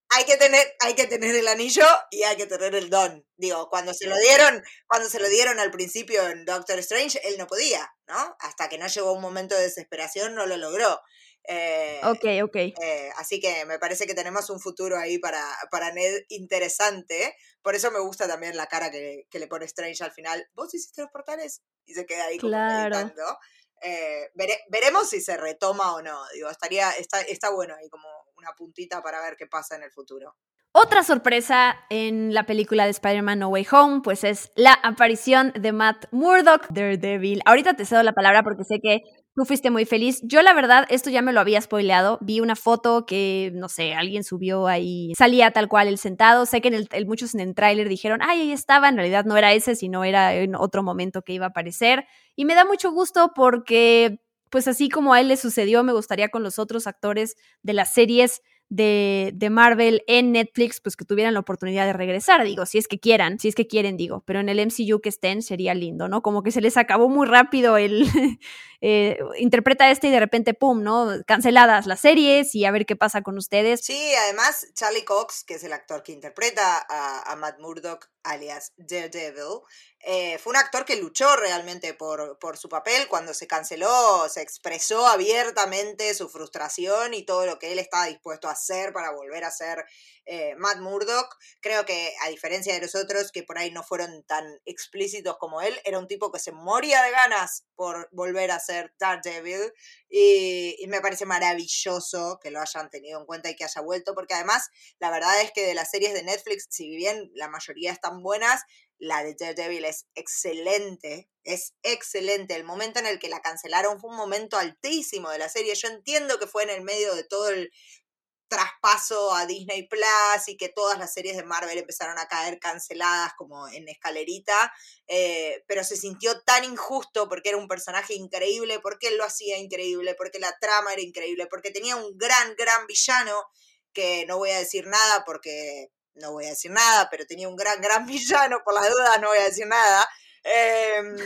hay que tener, hay que tener el anillo y hay que tener el don. Digo, cuando se lo dieron, cuando se lo dieron al principio en Doctor Strange, él no podía, ¿no? Hasta que no llegó un momento de desesperación, no lo logró. Eh, Ok, ok. eh, así que me parece que tenemos un futuro ahí para, para Ned interesante. Por eso me gusta también la cara que, que le pone Strange al final. ¿Vos hiciste los portales? Y se queda ahí como Claro. meditando. Eh, vere- veremos si se retoma o no. Digo, estaría, está, está bueno ahí como una puntita para ver qué pasa en el futuro. Otra sorpresa en la película de Spider-Man No Way Home, pues es la aparición de Matt Murdock, Daredevil. Ahorita te cedo la palabra porque sé que tú fuiste muy feliz. Yo la verdad, esto ya me lo había spoileado. Vi una foto que, no sé, alguien subió ahí, salía tal cual el sentado. Sé que en el, muchos en el tráiler dijeron, ay, ahí estaba. En realidad no era ese, sino era en otro momento que iba a aparecer. Y me da mucho gusto porque, pues así como a él le sucedió, me gustaría con los otros actores de las series de, de Marvel en Netflix, pues que tuvieran la oportunidad de regresar, digo, si es que quieran, si es que quieren, digo, pero en el MCU que estén sería lindo, ¿no? Como que se les acabó muy rápido el, (laughs) eh, interpreta este y de repente, ¡pum!, ¿no? Canceladas las series y a ver qué pasa con ustedes. Sí, además Charlie Cox, que es el actor que interpreta a, a Matt Murdock, alias Daredevil, eh, fue un actor que luchó realmente por, por, su papel. Cuando se canceló, se expresó abiertamente su frustración y todo lo que él estaba dispuesto a hacer para volver a ser eh, Matt Murdock. Creo que, a diferencia de los otros que por ahí no fueron tan explícitos como él, era un tipo que se moría de ganas por volver a ser Daredevil. Y, y me parece maravilloso que lo hayan tenido en cuenta y que haya vuelto, porque además, la verdad es que de las series de Netflix, si bien la mayoría están buenas, la de Daredevil es excelente, es excelente. El momento en el que la cancelaron fue un momento altísimo de la serie. Yo entiendo que fue en el medio de todo el traspaso a Disney Plus y que todas las series de Marvel empezaron a caer canceladas como en escalerita, eh, pero se sintió tan injusto porque era un personaje increíble, porque él lo hacía increíble, porque la trama era increíble, porque tenía un gran, gran villano que no voy a decir nada porque no voy a decir nada, pero tenía un gran, gran (laughs) villano, por las dudas no voy a decir nada. Em,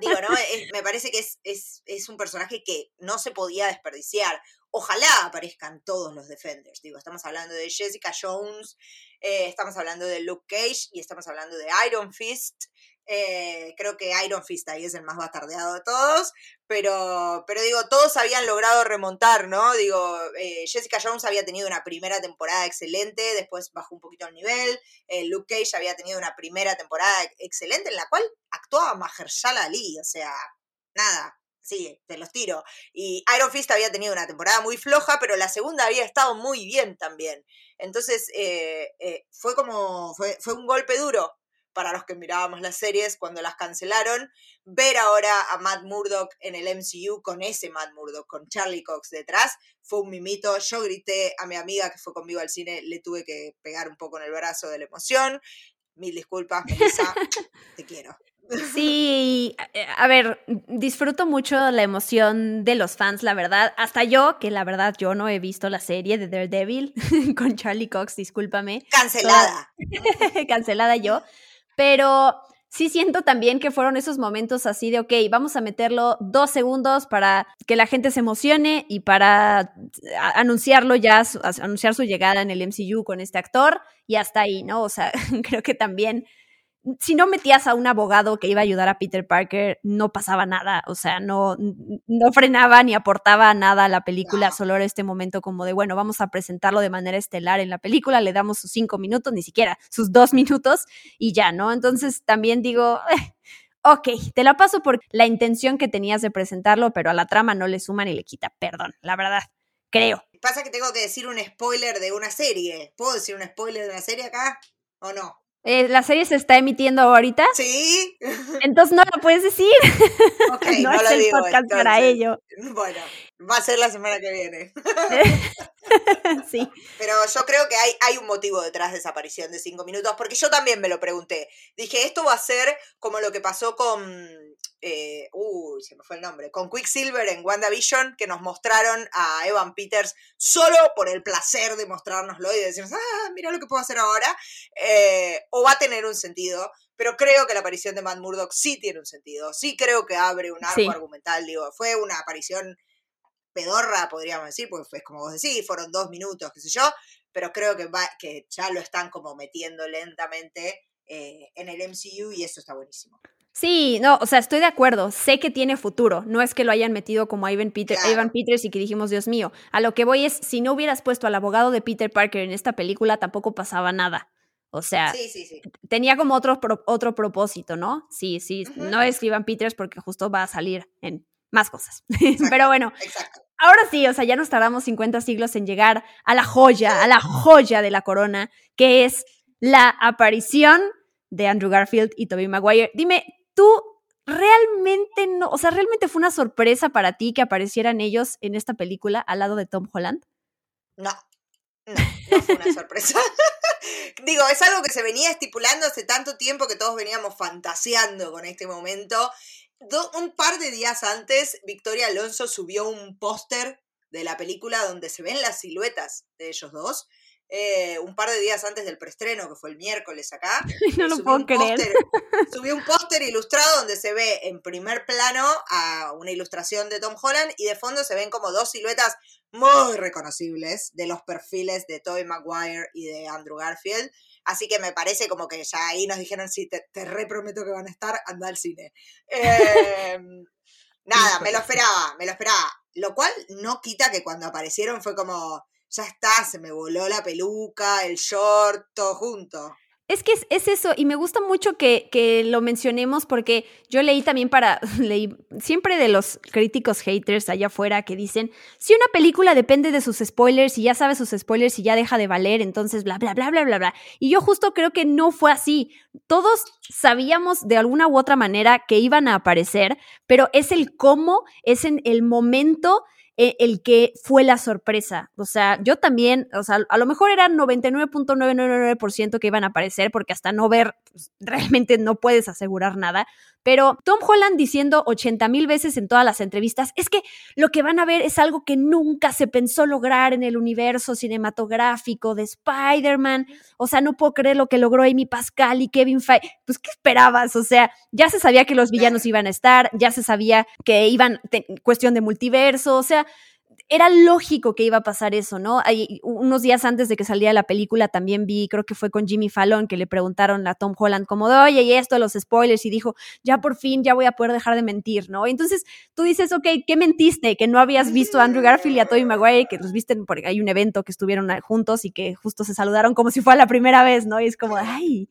digo, ¿no? me parece que es, es, es, un personaje que no se podía desperdiciar. Ojalá aparezcan todos los Defenders. Digo, estamos hablando de Jessica Jones, eh, estamos hablando de Luke Cage y estamos hablando de Iron Fist. Eh, creo que Iron Fist ahí es el más bastardeado de todos, pero, pero digo, todos habían logrado remontar, ¿no? Digo, eh, Jessica Jones había tenido una primera temporada excelente, después bajó un poquito el nivel, Luke Cage había tenido una primera temporada excelente en la cual actuaba Mahershala Ali, o sea, nada, sí, te los tiro. Y Iron Fist había tenido una temporada muy floja, pero la segunda había estado muy bien también. Entonces, fue como, fue, fue un golpe duro para los que mirábamos las series cuando las cancelaron, ver ahora a Matt Murdock en el MCU con ese Matt Murdock, con Charlie Cox detrás, fue un mimito. Yo grité a mi amiga que fue conmigo al cine, le tuve que pegar un poco en el brazo de la emoción. Mil disculpas, Melissa, (laughs) te quiero. Sí, eh, a ver, disfruto mucho la emoción de los fans, la verdad. Hasta yo, que la verdad yo no he visto la serie de Daredevil (laughs) con Charlie Cox, discúlpame. Cancelada. (laughs) Cancelada yo. Pero sí siento también que fueron esos momentos así de, ok, vamos a meterlo dos segundos para que la gente se emocione y para anunciarlo ya, anunciar su llegada en el MCU con este actor y hasta ahí, ¿no? O sea, (laughs) creo que también si no metías a un abogado que iba a ayudar a Peter Parker, no pasaba nada, o sea, no, no frenaba ni aportaba nada a la película, solo era este momento como de, bueno, vamos a presentarlo de manera estelar en la película, le damos sus cinco minutos, ni siquiera sus dos minutos y ya, ¿no? Entonces también digo, eh, ok, te la paso por la intención que tenías de presentarlo, pero a la trama no le suma ni le quita, perdón, la verdad, creo. Pasa que tengo que decir un spoiler de una serie, ¿puedo decir un spoiler de una serie acá o no? Eh, ¿La serie se está emitiendo ahorita? Sí. (laughs) Entonces no la puedes decir. Ok, no, (laughs) no, es el digo, podcast para ello. Bueno, va a ser la semana que viene. (laughs) sí. Pero yo creo que hay, hay un motivo detrás de esa aparición de cinco minutos, porque yo también me lo pregunté. Dije, esto va a ser como lo que pasó con. Eh, uy, se me fue el nombre. Con Quicksilver en WandaVision, que nos mostraron a Evan Peters solo por el placer de mostrárnoslo y decirnos, ah, mira lo que puedo hacer ahora. Eh, o va a tener un sentido pero creo que la aparición de Matt Murdock sí tiene un sentido, sí creo que abre un arco argumental, digo, fue una aparición pedorra, podríamos decir, porque fue como vos decís, fueron dos minutos, qué sé yo, pero creo que, va, que ya lo están como metiendo lentamente eh, en el MCU y eso está buenísimo. Sí, no, o sea, estoy de acuerdo. Sé que tiene futuro. No es que lo hayan metido como a Ivan, Peter, Peters y que dijimos, Dios mío. A lo que voy es, si no hubieras puesto al abogado de Peter Parker en esta película, tampoco pasaba nada. O sea, tenía como otro, otro propósito, ¿no? Sí, sí. No es Ivan Peters porque justo va a salir en más cosas. (laughs) Pero bueno, exacto. ahora sí, o sea, ya nos tardamos 50 siglos en llegar a la joya, a la joya de la corona, que es la aparición de Andrew Garfield y Tobey Maguire. Dime, tú realmente no, o sea, realmente fue una sorpresa para ti que aparecieran ellos en esta película al lado de Tom Holland? No, no, no fue una sorpresa. (laughs) Digo, es algo que se venía estipulando hace tanto tiempo que todos veníamos fantaseando con este momento un par de días antes, Victoria Alonso subió un póster de la película donde se ven las siluetas de ellos dos. Eh, un par de días antes del preestreno, que fue el miércoles acá. (laughs) no lo subí puedo un creer. póster- Subí un póster ilustrado donde se ve en primer plano a una ilustración de Tom Holland y de fondo se ven como dos siluetas muy reconocibles de los perfiles de Tobey Maguire y de Andrew Garfield. Así que me parece como que ya ahí nos dijeron, sí, te, te re prometo que van a estar, anda al cine. (laughs) Eh, nada, me lo esperaba, me lo esperaba. Lo cual no quita que cuando aparecieron fue como, ya está, se me voló la peluca, el short, todo junto. Es que es, es eso, y me gusta mucho que, que lo mencionemos porque yo leí también para, (laughs) leí siempre de los críticos haters allá afuera que dicen, si una película depende de sus spoilers y ya sabe sus spoilers y ya deja de valer, entonces bla, bla, bla, bla, bla, bla. Y yo justo creo que no fue así. Todos sabíamos de alguna u otra manera que iban a aparecer, pero es el cómo, es en el momento el que fue la sorpresa. O sea, yo también, o sea, a lo mejor era 99.999% que iban a aparecer, porque hasta no ver, pues, realmente no puedes asegurar nada. Pero Tom Holland diciendo 80 mil veces en todas las entrevistas, es que lo que van a ver es algo que nunca se pensó lograr en el universo cinematográfico de Spider-Man. O sea, no puedo creer lo que logró Amy Pascal y Kevin Feige. Pues, ¿qué esperabas? O sea, ya se sabía que los villanos iban a estar, ya se sabía que iban, te- cuestión de multiverso, o sea, era lógico que iba a pasar eso, ¿no? Hay, unos días antes de que saliera la película también vi, creo que fue con Jimmy Fallon, que le preguntaron a Tom Holland como, de, oye, y esto, los spoilers, y dijo, ya por fin, ya voy a poder dejar de mentir, ¿no? Entonces tú dices, ok, ¿qué mentiste? Que no habías visto a Andrew Garfield y a Tobey Maguire, que los viste, porque hay un evento que estuvieron ah, juntos y que justo se saludaron como si fuera la primera vez, ¿no? Y es como, ay,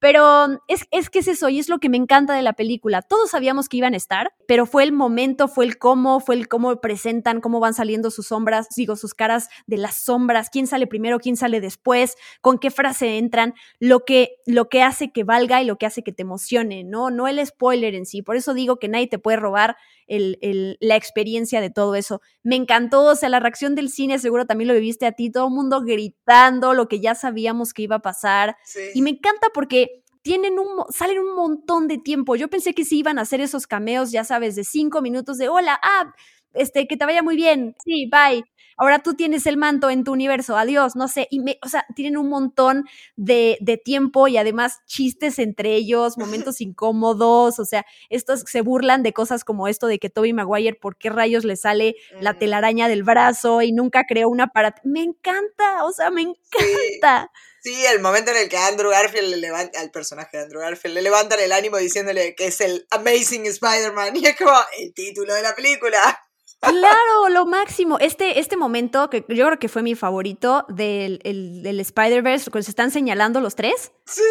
pero es, es que es eso, y es lo que me encanta de la película. Todos sabíamos que iban a estar, pero fue el momento, fue el cómo, fue el cómo presentan, cómo van saliendo sus sombras, digo, sus caras de las sombras, quién sale primero, quién sale después, con qué frase entran, lo que, lo que hace que valga y lo que hace que te emocione, ¿no? No el spoiler en sí. Por eso digo que nadie te puede robar el, el, la experiencia de todo eso. Me encantó, o sea, la reacción del cine, seguro también lo viviste a ti, todo el mundo gritando lo que ya sabíamos que iba a pasar. Sí. Y me encanta porque tienen un, salen un montón de tiempo. Yo pensé que sí iban a hacer esos cameos, ya sabes, de cinco minutos de hola, ah, este, que te vaya muy bien, sí, bye. Ahora tú tienes el manto en tu universo, adiós, no sé. Y me, o sea, tienen un montón de, de tiempo y además chistes entre ellos, (laughs) momentos incómodos, o sea, estos se burlan de cosas como esto de que Toby Maguire, ¿por qué rayos le sale la telaraña del brazo y nunca creó una para... Me encanta, o sea, me Sí, encanta. sí, el momento en el que Andrew Garfield le levanta, al personaje de Andrew Garfield le levantan el ánimo diciéndole que es el Amazing Spider-Man y es como el título de la película. Claro, lo máximo. Este, este momento, que yo creo que fue mi favorito del, el- del Spider-Verse, cuando se están señalando los tres. Sí.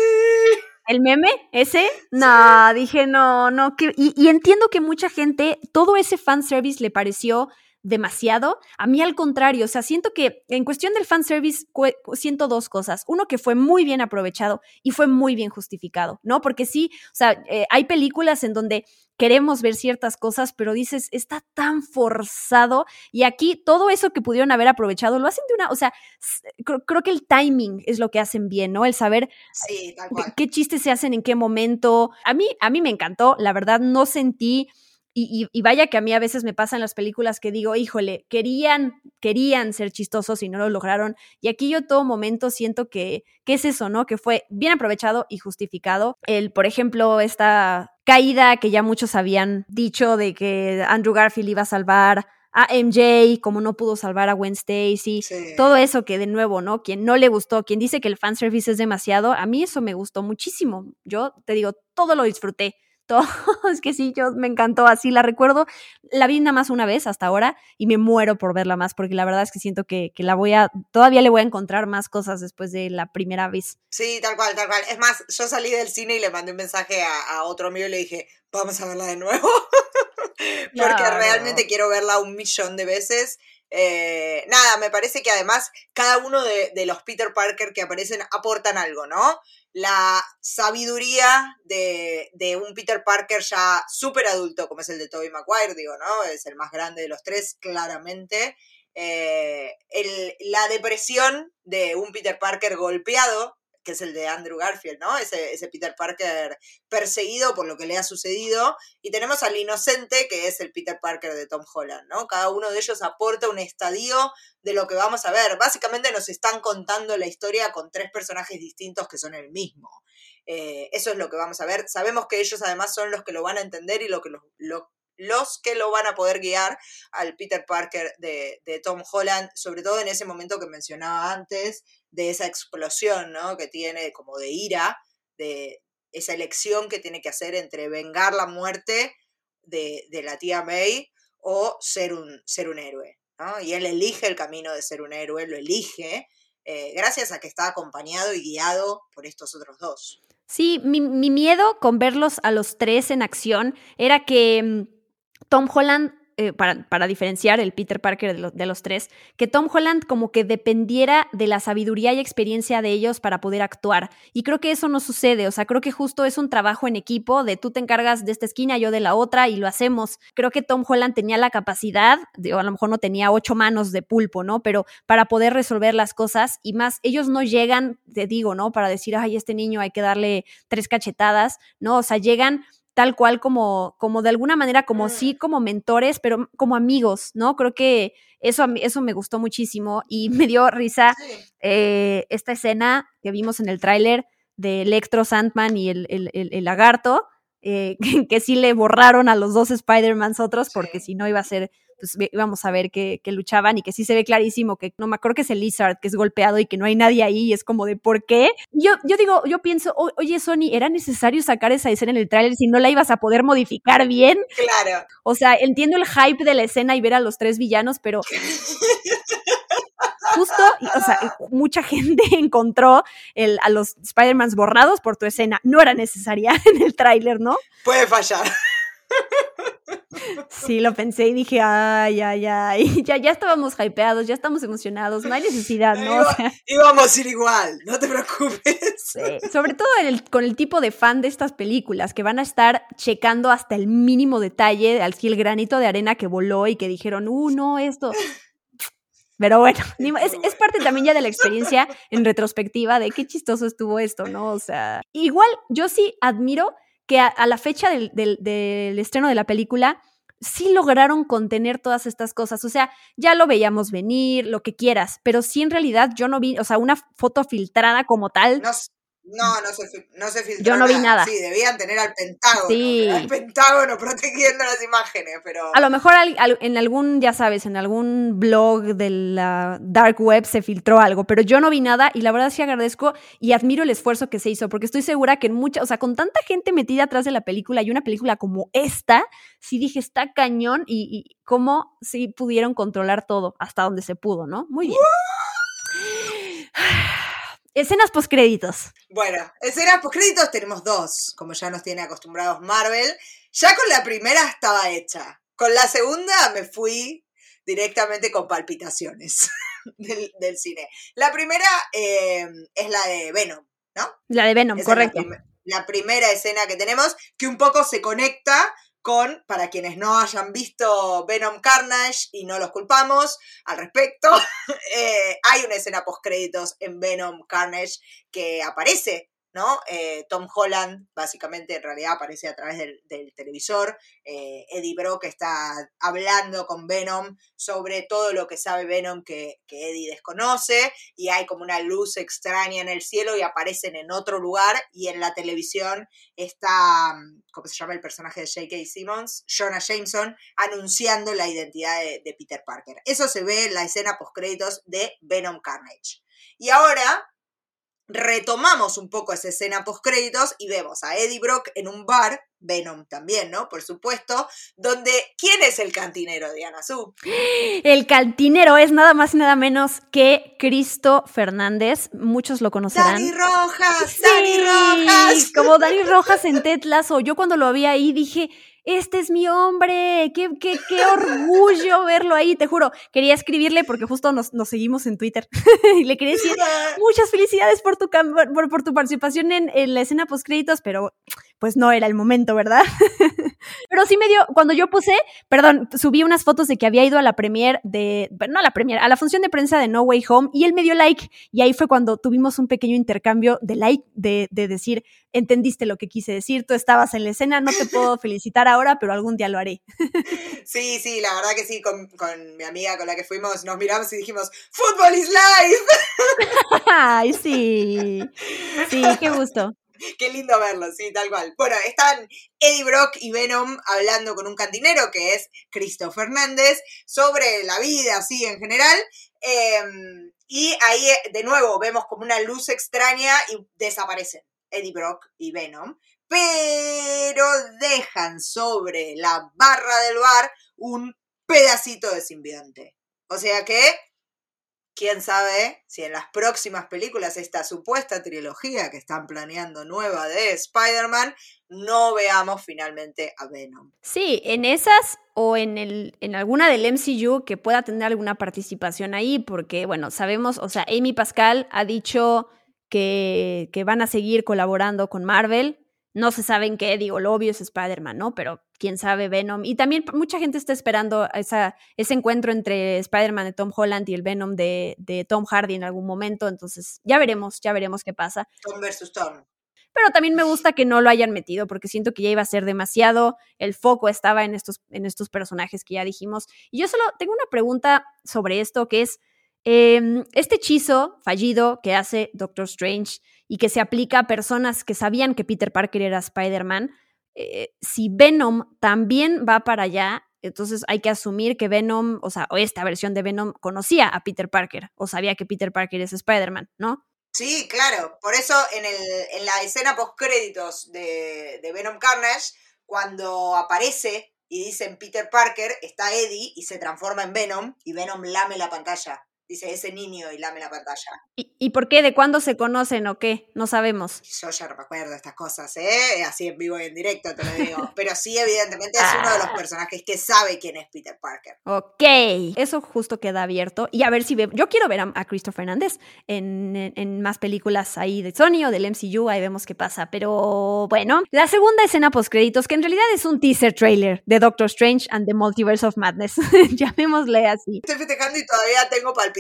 ¿El meme? ¿Ese? No, dije no, no. Que, y, y entiendo que mucha gente, todo ese fanservice le pareció demasiado. A mí al contrario, o sea, siento que en cuestión del fanservice siento dos cosas. Uno que fue muy bien aprovechado y fue muy bien justificado, ¿no? Porque sí, o sea, eh, hay películas en donde queremos ver ciertas cosas, pero dices, está tan forzado y aquí todo eso que pudieron haber aprovechado lo hacen de una, o sea, creo, creo que el timing es lo que hacen bien, ¿no? El saber Sí, qué chistes se hacen en qué momento. A mí, a mí me encantó, la verdad no sentí, y, y- vaya que a mí a veces me pasan las películas que digo, híjole, querían, querían ser chistosos y no lo lograron. Y aquí yo todo momento siento que, que es eso, ¿no? Que fue bien aprovechado y justificado. El, por ejemplo, esta caída que ya muchos habían dicho de que Andrew Garfield iba a salvar a MJ, como no pudo salvar a Gwen Stacy Sí. todo eso que de nuevo, ¿no? Quien no le gustó, quien dice que el fanservice es demasiado, a mí eso me gustó muchísimo. Yo te digo, todo lo disfruté. Todo, (laughs) es que sí, yo me encantó, así la recuerdo. La vi nada más una vez hasta ahora y me muero por verla más porque la verdad es que siento que, que la voy a, todavía le voy a encontrar más cosas después de la primera vez. Sí, tal cual, tal cual. Es más, yo salí del cine y le mandé un mensaje a, a otro amigo y le dije, vamos a verla de nuevo. (laughs) Porque Claro. realmente quiero verla un millón de veces. Eh, nada, me parece que además cada uno de, de los Peter Parker que aparecen aportan algo, ¿no? La sabiduría de, de un Peter Parker ya súper adulto, como es el de Tobey Maguire, digo, ¿no? Es el más grande de los tres, claramente. Eh, el- la depresión de un Peter Parker golpeado, que es el de Andrew Garfield, ¿no? Ese, Peter Parker perseguido por lo que le ha sucedido. Y tenemos al inocente, que es el Peter Parker de Tom Holland, ¿no? Cada uno de ellos aporta un estadio de lo que vamos a ver. Básicamente nos están contando la historia con tres personajes distintos que son el mismo. Eh, eso es lo que vamos a ver. Sabemos que ellos además son los que lo van a entender y lo que lo, los que lo van a poder guiar al Peter Parker de, Tom Holland, sobre todo en ese momento que mencionaba antes, de esa explosión, ¿no? Que tiene como de ira, de esa elección que tiene que hacer entre vengar la muerte de, la tía May o ser un, ser un héroe, ¿no? Y él elige el camino de ser un héroe, lo elige, eh, gracias a que está acompañado y guiado por estos otros dos. Sí, mi, mi miedo con verlos a los tres en acción era que mm, Tom Holland, eh, para, para, diferenciar el Peter Parker de, de, los tres, que Tom Holland como que dependiera de la sabiduría y experiencia de ellos para poder actuar. Y creo que eso no sucede, o sea, creo que justo es un trabajo en equipo de tú te encargas de esta esquina, yo de la otra y lo hacemos. Creo que Tom Holland tenía la capacidad, de, o a lo mejor no tenía ocho manos de pulpo, ¿no? Pero para poder resolver las cosas y más, ellos no llegan, te digo, ¿no? Para decir, ay, este niño hay que darle tres cachetadas, ¿no? O sea, llegan tal cual como, como de alguna manera, como sí, mm. como mentores, pero como amigos, ¿no? Creo que eso, eso me gustó muchísimo y (laughs) me dio risa eh, esta escena que vimos en el tráiler de Electro, Sandman y el, el, lagarto, eh, (laughs) que, sí le borraron a los dos Spider-Mans otros, porque si no iba a ser pues íbamos a ver que, luchaban y que sí se ve clarísimo que no me acuerdo que es el Lizard que es golpeado y que no hay nadie ahí y es como de ¿por qué? Yo, yo digo, yo pienso, oye Sony, ¿era necesario sacar esa escena en el tráiler si no la ibas a poder modificar bien? Claro. O sea, entiendo el hype de la escena y ver a los tres villanos, pero (laughs) justo, o sea, mucha gente (laughs) encontró el, a los Spider-Mans borrados por tu escena. No era necesaria (laughs) en el tráiler, ¿no? Puede fallar. Sí, lo pensé y dije, ay, ay, ay, (laughs) ya, ya estábamos hypeados, ya estamos emocionados, no hay necesidad, ¿no? íbamos a ir igual, no te preocupes. Sobre todo con el tipo de fan de estas películas, que van a estar checando hasta el mínimo detalle, al el granito de arena que voló y que dijeron, uh, no, esto... Pero bueno, (laughs) es, es, parte también ya de la experiencia en retrospectiva de qué chistoso estuvo esto, ¿no? O sea, igual yo sí admiro que a, la fecha del, estreno de la película sí lograron contener todas estas cosas. O sea, ya lo veíamos venir, lo que quieras, pero sí en realidad yo no vi, o sea, una foto filtrada como tal. No se, no se filtró. Yo no vi nada. Sí, debían tener al Pentágono. Sí. Al Pentágono protegiendo las imágenes, pero. A lo mejor en algún, ya sabes, en algún blog de la Dark Web se filtró algo, pero yo no vi nada y la verdad sí agradezco y admiro el esfuerzo que se hizo, porque estoy segura que en mucha, o sea, con tanta gente metida atrás de la película y una película como esta, sí dije, está cañón y, y cómo sí pudieron controlar todo hasta donde se pudo, ¿no? Muy bien. Escenas postcréditos. Bueno, escenas postcréditos tenemos dos, como ya nos tiene acostumbrados Marvel. Ya con la primera estaba hecha. Con la segunda me fui directamente con palpitaciones (laughs) del, cine. La primera eh, es la de Venom, ¿no? La de Venom, correcto. la primera escena que tenemos, que un poco se conecta para quienes no hayan visto Venom Carnage y no los culpamos al respecto, (laughs) eh, hay una escena post créditos en Venom Carnage que aparece Eh, Tom Holland, básicamente, en realidad aparece a través del, televisor. Eh, Eddie Brock está hablando con Venom sobre todo lo que sabe Venom que, Eddie desconoce. Y hay como una luz extraña en el cielo y aparecen en otro lugar. Y en la televisión está, ¿cómo se llama el personaje de J.K. Simmons? Jonah Jameson, anunciando la identidad de, de Peter Parker. Eso se ve en la escena post-créditos de Venom Carnage. Y ahora retomamos un poco esa escena post créditos y vemos a Eddie Brock en un bar, Venom también, ¿no? Por supuesto, donde ¿quién es el cantinero de Su? El cantinero es nada más y nada menos que Cristo Fernández, muchos lo conocerán. Dani Rojas, Dani Rojas. Como Dani Rojas en Tetlazo, yo cuando lo vi ahí dije, este es mi hombre, qué, qué, qué orgullo verlo ahí, te juro. Quería escribirle porque justo nos, nos seguimos en Twitter (laughs) y le quería decir (laughs) muchas felicidades por tu, por, por tu participación en, en, la escena post créditos, pero pues no era el momento, ¿verdad? (laughs) Pero sí me dio, cuando yo puse, perdón, subí unas fotos de que había ido a la premier de, no a la premier, a la función de prensa de No Way Home y él me dio like y ahí fue cuando tuvimos un pequeño intercambio de like, de, de decir, entendiste lo que quise decir, tú estabas en la escena, no te puedo (laughs) felicitar ahora, pero algún día lo haré. (laughs) Sí, sí, la verdad que sí, con, con mi amiga con la que fuimos, nos miramos y dijimos, ¡Fútbol is life! Ay, sí, sí, qué gusto. Qué lindo verlo, sí, tal cual. Bueno, están Eddie Brock y Venom hablando con un cantinero que es Cristo Fernández sobre la vida, así en general. Em, y ahí de nuevo vemos como una luz extraña y desaparecen Eddie Brock y Venom, pero dejan sobre la barra del bar un pedacito de simbionte. O sea que quién sabe si en las próximas películas, esta supuesta trilogía que están planeando nueva de Spider-Man, no veamos finalmente a Venom. Sí, en esas o en, el, en alguna del MCU que pueda tener alguna participación ahí, porque, bueno, sabemos, o sea, Amy Pascal ha dicho que, que van a seguir colaborando con Marvel, no se sabe en qué, digo, lo obvio es Spider-Man, ¿no? Pero quién sabe Venom. Y también mucha gente está esperando esa, ese encuentro entre Spider-Man de Tom Holland y el Venom de, de, Tom Hardy en algún momento. Entonces, ya veremos, ya veremos qué pasa. Tom versus Tom. Pero también me gusta que no lo hayan metido porque siento que ya iba a ser demasiado. El foco estaba en estos, en estos personajes que ya dijimos. Y yo solo tengo una pregunta sobre esto que es, eh, este hechizo fallido que hace Doctor Strange y que se aplica a personas que sabían que Peter Parker era Spider-Man, eh, si Venom también va para allá, entonces hay que asumir que Venom, o sea, o esta versión de Venom conocía a Peter Parker o sabía que Peter Parker es Spider-Man, ¿no? Sí, claro. Por eso en, la escena post-créditos de, de Venom Carnage, cuando aparece y dicen Peter Parker, está Eddie y se transforma en Venom y Venom lame la pantalla dice ese niño y lame la pantalla. ¿Y, ¿Y, por qué? ¿De cuándo se conocen o qué? No sabemos. Yo ya no me acuerdo estas cosas, ¿eh? Así en vivo y en directo te lo digo. (laughs) Pero sí, evidentemente, es uno de los personajes que sabe quién es Peter Parker. Ok, eso justo queda abierto. Y a ver si ve... Yo quiero ver a, a Christopher Hernández en, en, en, más películas ahí de Sony o del MCU, ahí vemos qué pasa. Pero bueno, la segunda escena post-créditos, que en realidad es un teaser trailer de Doctor Strange and the Multiverse of Madness. (laughs) Llamémosle así. Estoy festejando y todavía tengo palpitaciones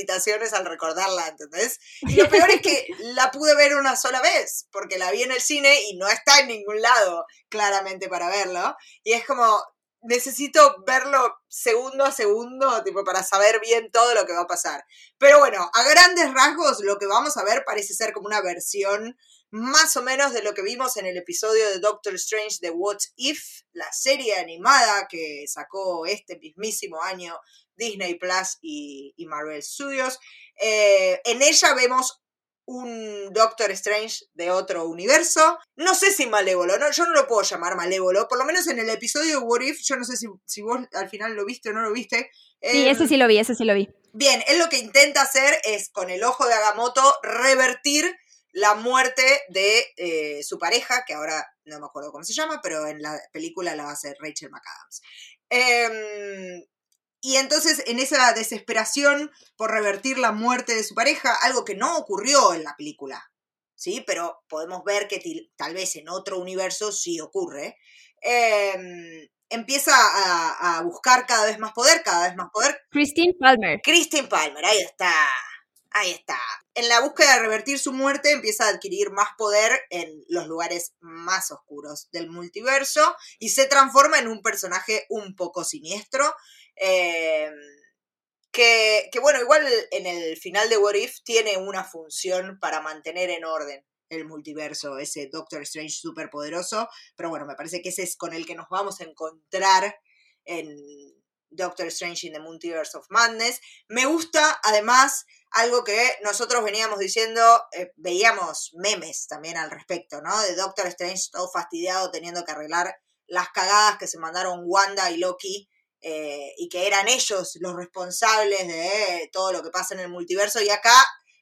al recordarla, ¿entendés? Y lo peor es que (laughs) la pude ver una sola vez, porque la vi en el cine y no está en ningún lado claramente para verlo. Y es como, necesito verlo segundo a segundo, tipo, para saber bien todo lo que va a pasar. Pero bueno, a grandes rasgos, lo que vamos a ver parece ser como una versión más o menos de lo que vimos en el episodio de Doctor Strange de What If, la serie animada que sacó este mismísimo año Disney Plus y, y Marvel Studios. Eh, en ella vemos un Doctor Strange de otro universo. No sé si malévolo, no, yo no lo puedo llamar malévolo, por lo menos en el episodio de What If, yo no sé si, si vos al final lo viste o no lo viste. Sí, ese sí lo vi, ese sí lo vi. Bien, él lo que intenta hacer es, con el ojo de Agamotto, revertir la muerte de eh, su pareja, que ahora no me acuerdo cómo se llama, pero en la película la va a hacer Rachel McAdams. Eh, y entonces en esa desesperación por revertir la muerte de su pareja, algo que no ocurrió en la película, ¿sí? Pero podemos ver que tal vez en otro universo sí ocurre, eh, empieza a, a, buscar cada vez más poder, cada vez más poder. Christine Palmer. Christine Palmer, ahí está. Ahí está. En la búsqueda de revertir su muerte empieza a adquirir más poder en los lugares más oscuros del multiverso y se transforma en un personaje un poco siniestro. Eh, que, que, bueno, igual en el final de What If tiene una función para mantener en orden el multiverso, ese Doctor Strange súper poderoso, pero bueno, me parece que ese es con el que nos vamos a encontrar en Doctor Strange in the Multiverse of Madness. Me gusta además algo que nosotros veníamos diciendo, eh, veíamos memes también al respecto, ¿no? De Doctor Strange todo fastidiado teniendo que arreglar las cagadas que se mandaron Wanda y Loki eh, y que eran ellos los responsables de todo lo que pasa en el multiverso. Y acá,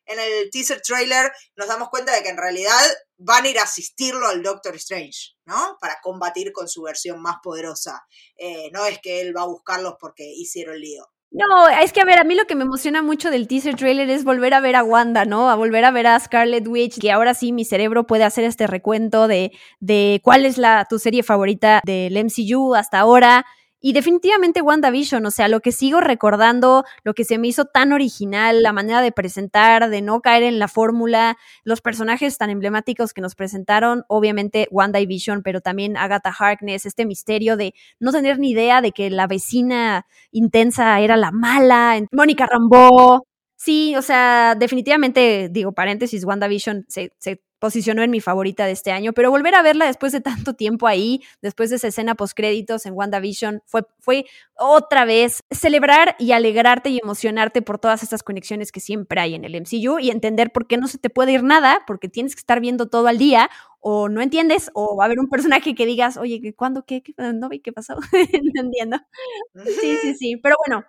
en el teaser trailer, nos damos cuenta de que en realidad van a ir a asistirlo al Doctor Strange, ¿no? Para combatir con su versión más poderosa. Eh, no es que él va a buscarlos porque hicieron lío. No, es que a ver, a mí lo que me emociona mucho del teaser trailer es volver a ver a Wanda, ¿no? A volver a ver a Scarlet Witch, que ahora sí mi cerebro puede hacer este recuento de, de cuál es la, tu serie favorita del MCU hasta ahora. Y definitivamente WandaVision, o sea, lo que sigo recordando, lo que se me hizo tan original, la manera de presentar, de no caer en la fórmula, los personajes tan emblemáticos que nos presentaron, obviamente Wanda Vision, pero también Agatha Harkness, este misterio de no tener ni idea de que la vecina intensa era la mala, Mónica Rambeau. Sí, o sea, definitivamente, digo, paréntesis, WandaVision se, se posicionó en mi favorita de este año, pero volver a verla después de tanto tiempo ahí, después de esa escena postcréditos en WandaVision, fue, fue otra vez celebrar y alegrarte y emocionarte por todas estas conexiones que siempre hay en el MCU y entender por qué no se te puede ir nada, porque tienes que estar viendo todo al día o no entiendes, o va a haber un personaje que digas, oye, ¿cuándo qué? qué no vi qué pasó. (laughs) no entiendo. Sí, sí, sí. Pero bueno,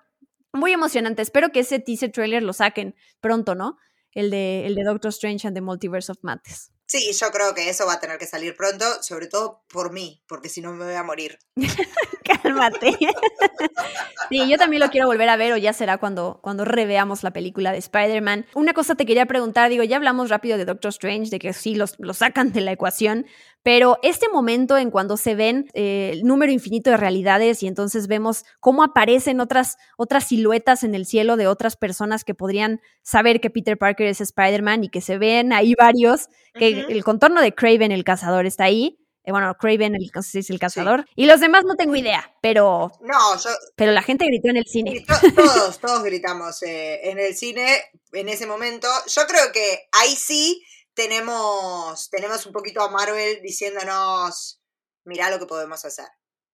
muy emocionante. Espero que ese teaser trailer lo saquen pronto, ¿no? El de, el de Doctor Strange and the Multiverse of Madness. Sí, yo creo que eso va a tener que salir pronto, sobre todo por mí, porque si no me voy a morir. (laughs) Cálmate. (laughs) sí, yo también lo quiero volver a ver o ya será cuando, cuando reveamos la película de Spider-Man. Una cosa te quería preguntar, digo, ya hablamos rápido de Doctor Strange, de que sí, los, lo sacan de la ecuación, pero este momento en cuando se ven eh, el número infinito de realidades y entonces vemos cómo aparecen otras, otras siluetas en el cielo de otras personas que podrían saber que Peter Parker es Spider-Man y que se ven ahí varios, que el contorno de Craven el cazador está ahí. Eh, bueno, Craven el, es el cazador. Y los demás no tengo idea, pero. No, yo. Pero la gente gritó en el cine. todos, todos gritamos eh, en el cine en ese momento. Yo creo que ahí sí tenemos, tenemos un poquito a Marvel diciéndonos, mirá lo que podemos hacer,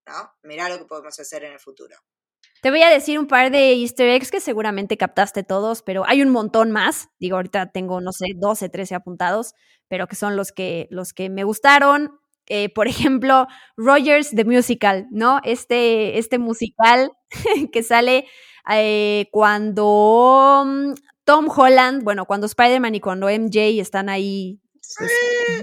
¿no? Mirá lo que podemos hacer en el futuro. Te voy a decir un par de easter eggs que seguramente captaste todos, pero hay un montón más. Digo, ahorita tengo, no sé, 12, 13 apuntados, pero que son los que, los que me gustaron. Eh, por (laughs) ejemplo, Rogers The Musical, ¿no? Este, este musical (laughs) que sale eh, cuando mm, Tom Holland, bueno, cuando Spider-Man y cuando MJ están ahí pues,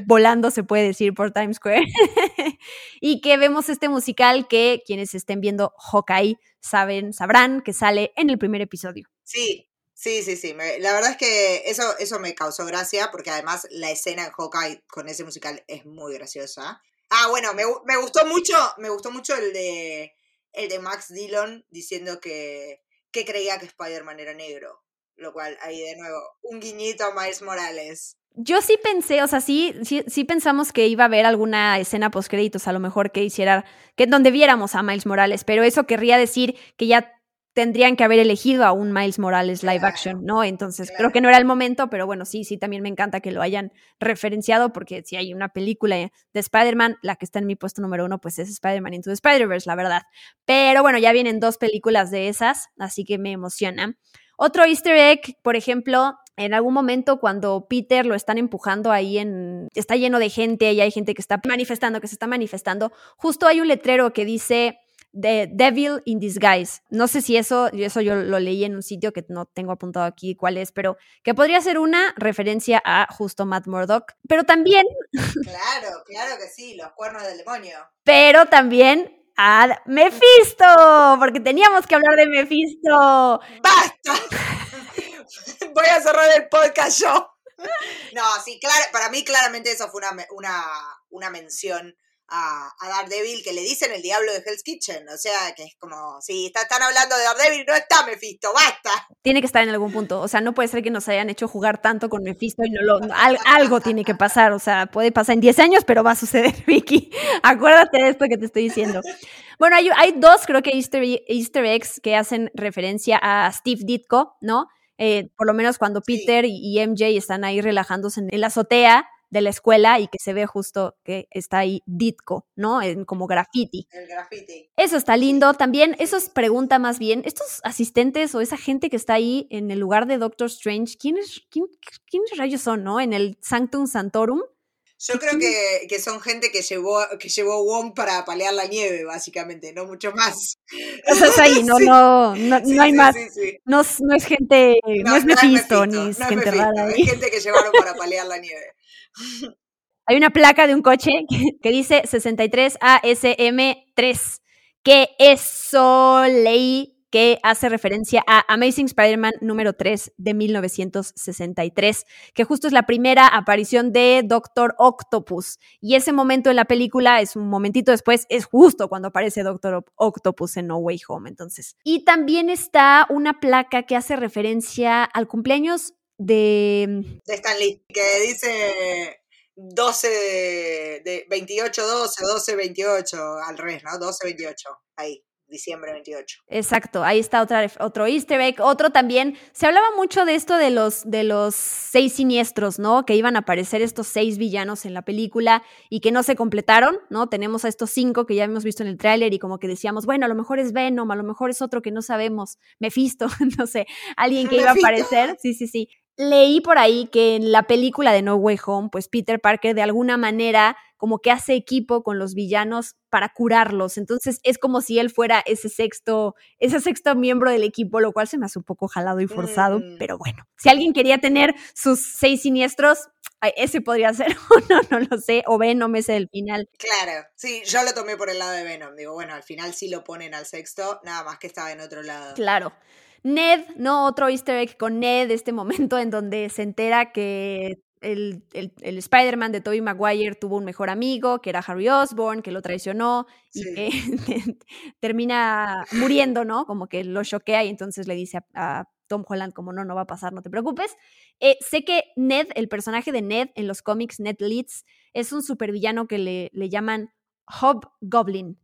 volando, se puede decir, por Times Square. (laughs) y que vemos este musical que quienes estén viendo Hawkeye saben, sabrán que sale en el primer episodio. Sí, sí, sí, sí. la verdad es que eso, eso me causó gracia porque además la escena en Hawkeye con ese musical es muy graciosa. Ah, bueno, me, me gustó mucho, me gustó mucho el de el de Max Dillon diciendo que, que creía que Spider-Man era negro. Lo cual, ahí de nuevo, un guiñito a Miles Morales. Yo sí pensé, o sea, sí, sí, pensamos que iba a haber alguna escena post créditos, a lo mejor que hiciera, que donde viéramos a Miles Morales, pero eso querría decir que ya tendrían que haber elegido a un Miles Morales live action, ¿no? Entonces creo que no era el momento, pero bueno, sí, sí, también me encanta que lo hayan referenciado, porque si hay una película de Spider-Man, la que está en mi puesto número uno, pues es Spider-Man Into the Spider-Verse, la verdad. Pero bueno, ya vienen dos películas de esas, así que me emociona. Otro easter egg, por ejemplo, en algún momento cuando Peter lo están empujando ahí en... está lleno de gente y hay gente que está manifestando, que se está manifestando, justo hay un letrero que dice... The Devil in Disguise. No sé si eso, eso yo lo leí en un sitio que no tengo apuntado aquí cuál es, pero que podría ser una referencia a justo Matt Murdock. Pero también. (laughs) Claro, claro que sí, los cuernos del demonio. Pero también a Mephisto, porque teníamos que hablar de Mephisto. ¡Basta! (laughs) Voy a cerrar el podcast yo. (laughs) No, sí, claro, para mí claramente eso fue una, una, una mención a, a, Daredevil que le dicen el diablo de Hell's Kitchen. O sea, que es como, si están hablando de Daredevil, no está Mephisto, basta. Tiene que estar en algún punto. O sea, no puede ser que nos hayan hecho jugar tanto con Mephisto y no lo. algo tiene que pasar. O sea, puede pasar en 10 años, pero va a suceder, (laughs) Vicky. Acuérdate de esto que te estoy diciendo. Bueno, hay, hay dos, creo que easter, easter, eggs que hacen referencia a Steve Ditko, ¿no? Eh, por lo menos cuando Peter y, y MJ están ahí relajándose en la azotea de la escuela y que se ve justo que está ahí Ditko, ¿no? En, como graffiti. El graffiti. Eso está lindo. También, eso es pregunta más bien, estos asistentes o esa gente que está ahí en el lugar de Doctor Strange, ¿quiénes, quién, quiénes rayos son, no? En el Sanctum Santorum. Yo creo que, que, son gente que llevó, que llevó Wong para palear la nieve, básicamente, no mucho más. O sea, es ahí, no, (laughs) no, no, no hay más. No, no, es gente, no, es Mephisto, ni es gente rara. Hay gente que llevaron para palear la nieve. (laughs) Hay una placa de un coche que, dice 63 ASM3, que eso leí que hace referencia a Amazing Spider-Man número 3 de 1963, que justo es la primera aparición de Doctor Octopus. Y ese momento en la película es un momentito después, es justo cuando aparece Doctor Octopus en No Way Home. Entonces, y también está una placa que hace referencia al cumpleaños de... De Stan que dice 12 de, 28, 12, 12, 28, al revés, ¿no? 12, 28, ahí diciembre 28. Exacto, ahí está otra, otro easter egg. Otro también, se hablaba mucho de esto de los, de los seis siniestros, ¿no? Que iban a aparecer estos seis villanos en la película y que no se completaron, ¿no? Tenemos a estos cinco que ya hemos visto en el tráiler y como que decíamos, bueno, a lo mejor es Venom, a lo mejor es otro que no sabemos, Mephisto, (laughs) no sé, alguien que iba a aparecer. Sí, sí, sí leí por ahí que en la película de No Way Home, pues Peter Parker de alguna manera como que hace equipo con los villanos para curarlos. Entonces es como si él fuera ese sexto, ese sexto miembro del equipo, lo cual se me hace un poco jalado y forzado, Mm. pero bueno. Si alguien quería tener sus seis siniestros, ese podría ser, (laughs) o no, no lo sé, o Venom ese del final. Claro, sí, yo lo tomé por el lado de Venom. Digo, bueno, al final sí lo ponen al sexto, nada más que estaba en otro lado. Claro. Ned, ¿no? Otro easter egg con Ned, este momento en donde se entera que el, el- el Spider-Man de Tobey Maguire tuvo un mejor amigo, que era Harry Osborn, que lo traicionó y Sí. que (laughs) termina muriendo, ¿no? Como que lo choquea y entonces le dice a, a Tom Holland como no, no va a pasar, no te preocupes. Eh, sé que Ned, el personaje de Ned en los cómics, Ned Leeds, es un supervillano que le, le llaman Hobgoblin.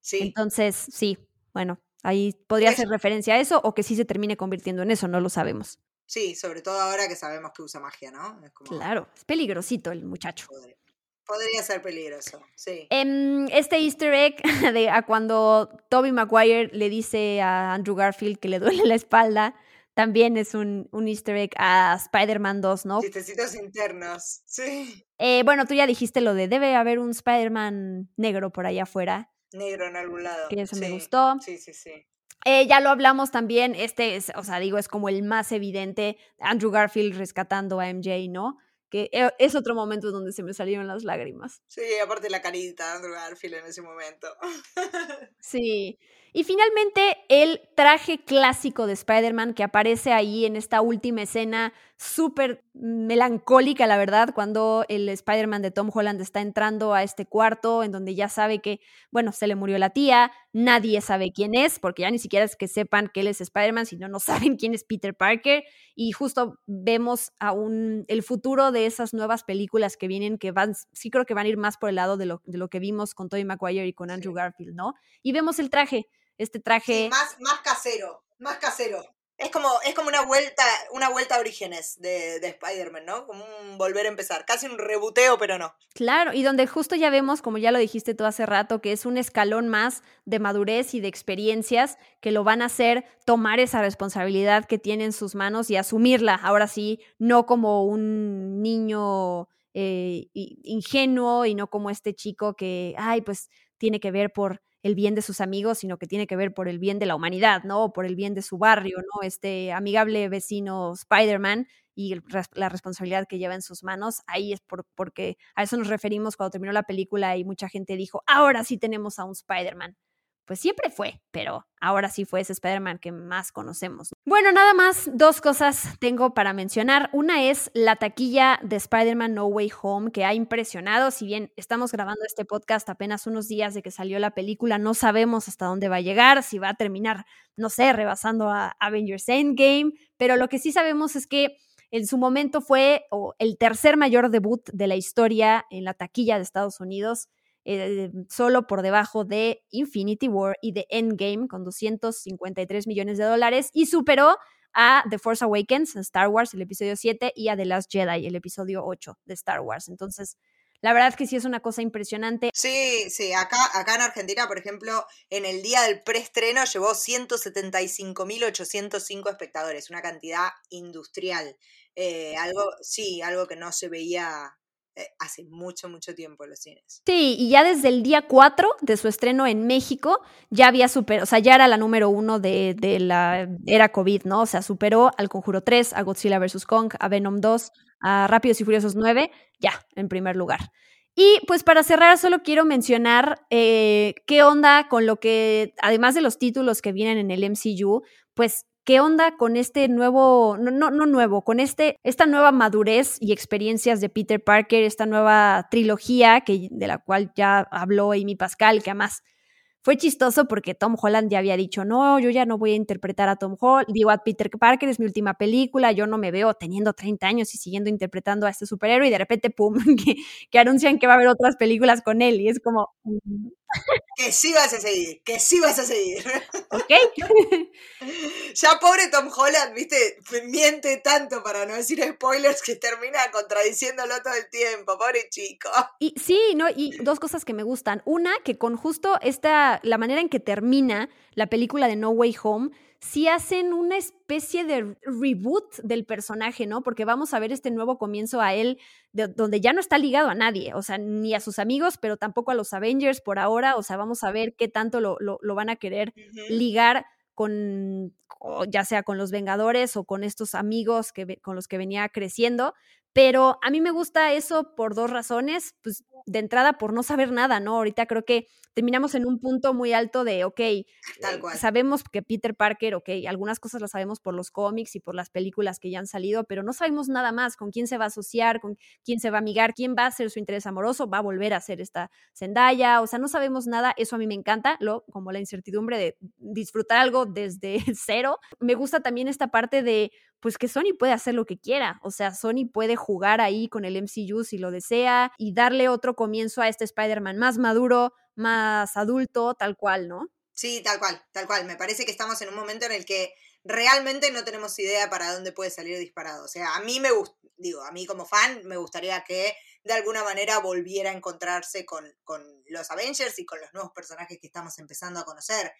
Sí, Entonces, sí, bueno, ahí podría hacer referencia a eso o que sí se termine convirtiendo en eso, no lo sabemos. Sí, sobre todo ahora que sabemos que usa magia, ¿no? Es como, Claro, es peligrosito el muchacho. Podría, podría ser peligroso, sí. Em, este easter egg (laughs) de a cuando Toby Maguire le dice a Andrew Garfield que le duele la espalda, también es un, un easter egg a Spider-Man 2, ¿no? Chistecitos internos, sí. Eh, bueno, tú ya dijiste lo de debe haber un Spider-Man negro por allá afuera, Negro en algún lado. que eso me gustó. Sí, sí, sí. Eh, ya lo hablamos también, este es, o sea, digo, es como el más evidente, Andrew Garfield rescatando a MJ, ¿no? Que eh, es otro momento donde se me salieron las lágrimas. Sí, aparte la carita de Andrew Garfield en ese momento. Sí. Y finalmente el traje clásico de Spider-Man que aparece ahí en esta última escena súper melancólica, la verdad, cuando el Spider-Man de Tom Holland está entrando a este cuarto en donde ya sabe que, bueno, se le murió la tía, nadie sabe quién es, porque ya ni siquiera es que sepan que él es Spider-Man, sino no (laughs) saben quién es Peter Parker. Y justo vemos aún el futuro de esas nuevas películas que vienen, que van, sí creo que van a ir más por el lado de lo, de lo que vimos con Tobey Maguire y con Andrew Sí. Garfield, ¿no? Y vemos el traje, este traje... Sí, más, más casero, más casero. Es como, es como una vuelta, una vuelta a orígenes de, de Spider-Man, ¿no? Como un volver a empezar. Casi un rebuteo, pero no. Claro, y donde justo ya vemos, como ya lo dijiste tú hace rato, que es un escalón más de madurez y de experiencias que lo van a hacer tomar esa responsabilidad que tiene en sus manos y asumirla. Ahora sí, no como un niño eh, ingenuo y no como este chico que, ay, pues tiene que ver por el bien de sus amigos, sino que tiene que ver por el bien de la humanidad, ¿no? O por el bien de su barrio, ¿no? Este amigable vecino Spider-Man y el la responsabilidad que lleva en sus manos, ahí es por, porque a eso nos referimos cuando terminó la película y mucha gente dijo, ahora sí tenemos a un Spider-Man. Pues siempre fue, pero ahora sí fue ese Spider-Man que más conocemos. Bueno, nada más, dos cosas tengo para mencionar. Una es la taquilla de Spider-Man No Way Home, que ha impresionado. Si bien estamos grabando este podcast apenas unos días de que salió la película, no sabemos hasta dónde va a llegar, si va a terminar, no sé, rebasando a Avengers Endgame, pero lo que sí sabemos es que en su momento fue el tercer mayor debut de la historia en la taquilla de Estados Unidos, eh, solo por debajo de Infinity War y de Endgame con 253 millones de dólares y superó a The Force Awakens, Star Wars, el episodio 7, y a The Last Jedi, el episodio 8 de Star Wars. Entonces, la verdad que sí es una cosa impresionante. Sí, sí, acá, acá en Argentina, por ejemplo, en el día del preestreno llevó 175.805 espectadores, una cantidad industrial. Eh, algo, sí, algo que no se veía eh, hace mucho, mucho tiempo en los cines. Sí, y ya desde el día 4 de su estreno en México, ya había superado, o sea, ya era la número uno de, de la era COVID, ¿no? O sea, superó al Conjuro 3, a Godzilla vs. Kong, a Venom 2, a Rápidos y Furiosos 9, ya, en primer lugar. Y pues para cerrar, solo quiero mencionar eh, qué onda con lo que, además de los títulos que vienen en el MCU, pues qué onda con este nuevo, no, no, no nuevo, con este, esta nueva madurez y experiencias de Peter Parker, esta nueva trilogía que, de la cual ya habló Amy Pascal, que además fue chistoso porque Tom Holland ya había dicho, no, yo ya no voy a interpretar a Tom Holland, digo a Peter Parker, es mi última película, yo no me veo teniendo 30 años y siguiendo interpretando a este superhéroe y de repente, pum, (laughs) que, que anuncian que va a haber otras películas con él y es como... Que sí vas a seguir, que sí vas a seguir. ¿Ok? (laughs) Ya pobre Tom Holland, viste, miente tanto para no decir spoilers que termina contradiciéndolo todo el tiempo, pobre chico. Y sí, no, y dos cosas que me gustan. Una, que con justo esta, la manera en que termina la película de No Way Home, sí hacen una especie de reboot del personaje, ¿no? Porque vamos a ver este nuevo comienzo a él, de- donde ya no está ligado a nadie, o sea, ni a sus amigos, pero tampoco a los Avengers por ahora, o sea, vamos a ver qué tanto lo, lo- lo van a querer ligar con, ya sea con los Vengadores o con estos amigos que, con los que venía creciendo. Pero a mí me gusta eso por dos razones. Pues de entrada, por no saber nada, ¿no? Ahorita creo que terminamos en un punto muy alto de, ok, (laughs) Tal eh, cual. sabemos que Peter Parker, ok, algunas cosas las sabemos por los cómics y por las películas que ya han salido, pero no sabemos nada más con quién se va a asociar, con quién se va a amigar, quién va a ser su interés amoroso, va a volver a ser esta Zendaya, o sea, no sabemos nada, eso a mí me encanta, lo, como la incertidumbre de disfrutar algo desde (laughs) cero. Me gusta también esta parte de, pues que Sony puede hacer lo que quiera, o sea, Sony puede jugar ahí con el MCU si lo desea y darle otro comienzo a este Spider-Man más maduro, más adulto, tal cual, ¿no? Sí, tal cual, tal cual. Me parece que estamos en un momento en el que realmente no tenemos idea para dónde puede salir disparado. O sea, a mí me digo, a mí como fan me gustaría que de alguna manera volviera a encontrarse con, con los Avengers y con los nuevos personajes que estamos empezando a conocer.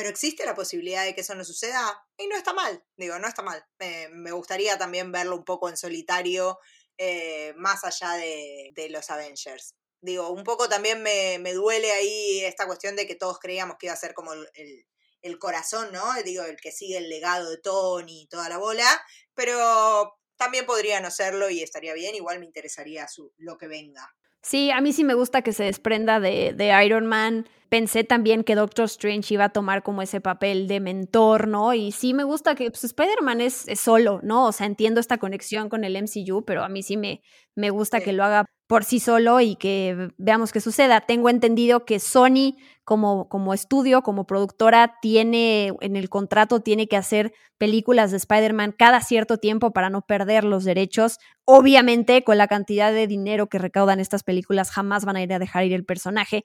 Pero existe la posibilidad de que eso no suceda y no está mal, digo, no está mal. Me, gustaría también verlo un poco en solitario, eh, más allá de, los Avengers. Digo, un poco también me, me duele ahí esta cuestión de que todos creíamos que iba a ser como el, el- el corazón, ¿no? Digo, el que sigue el legado de Tony y toda la bola, pero también podría no serlo y estaría bien, igual me interesaría su, lo que venga. Sí, a mí sí me gusta que se desprenda de, de Iron Man. Pensé también que Doctor Strange iba a tomar como ese papel de mentor, ¿no? Y sí me gusta que pues, Spider-Man es, es solo, ¿no? O sea, entiendo esta conexión con el MCU, pero a mí sí me, me gusta Sí. que lo haga por sí solo y que veamos qué suceda. Tengo entendido que Sony, como, como estudio, como productora, tiene en el contrato, tiene que hacer películas de Spider-Man cada cierto tiempo para no perder los derechos. Obviamente, con la cantidad de dinero que recaudan estas películas, jamás van a ir a dejar ir el personaje.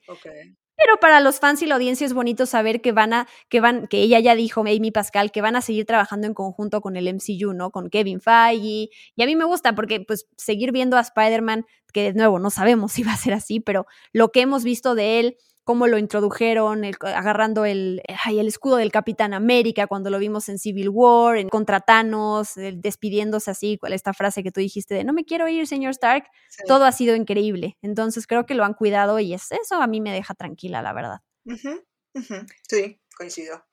Pero para los fans y la audiencia es bonito saber que van a, que van, que ella ya dijo, Amy Pascal, que van a seguir trabajando en conjunto con el MCU, ¿no? Con Kevin Feige. Y a mí me gusta porque, pues, seguir viendo a Spider-Man, que de nuevo no sabemos (laughs) si va a ser así, pero lo que hemos visto de él, cómo lo introdujeron, el- agarrando el, ay, el escudo del Capitán América cuando lo vimos en Civil War, en contra Thanos, el despidiéndose así, con esta frase que tú dijiste de no me quiero ir, señor Stark, Sí. todo ha sido increíble. Entonces creo que lo han cuidado y es, eso a mí me deja tranquila, la verdad. Sí, coincido.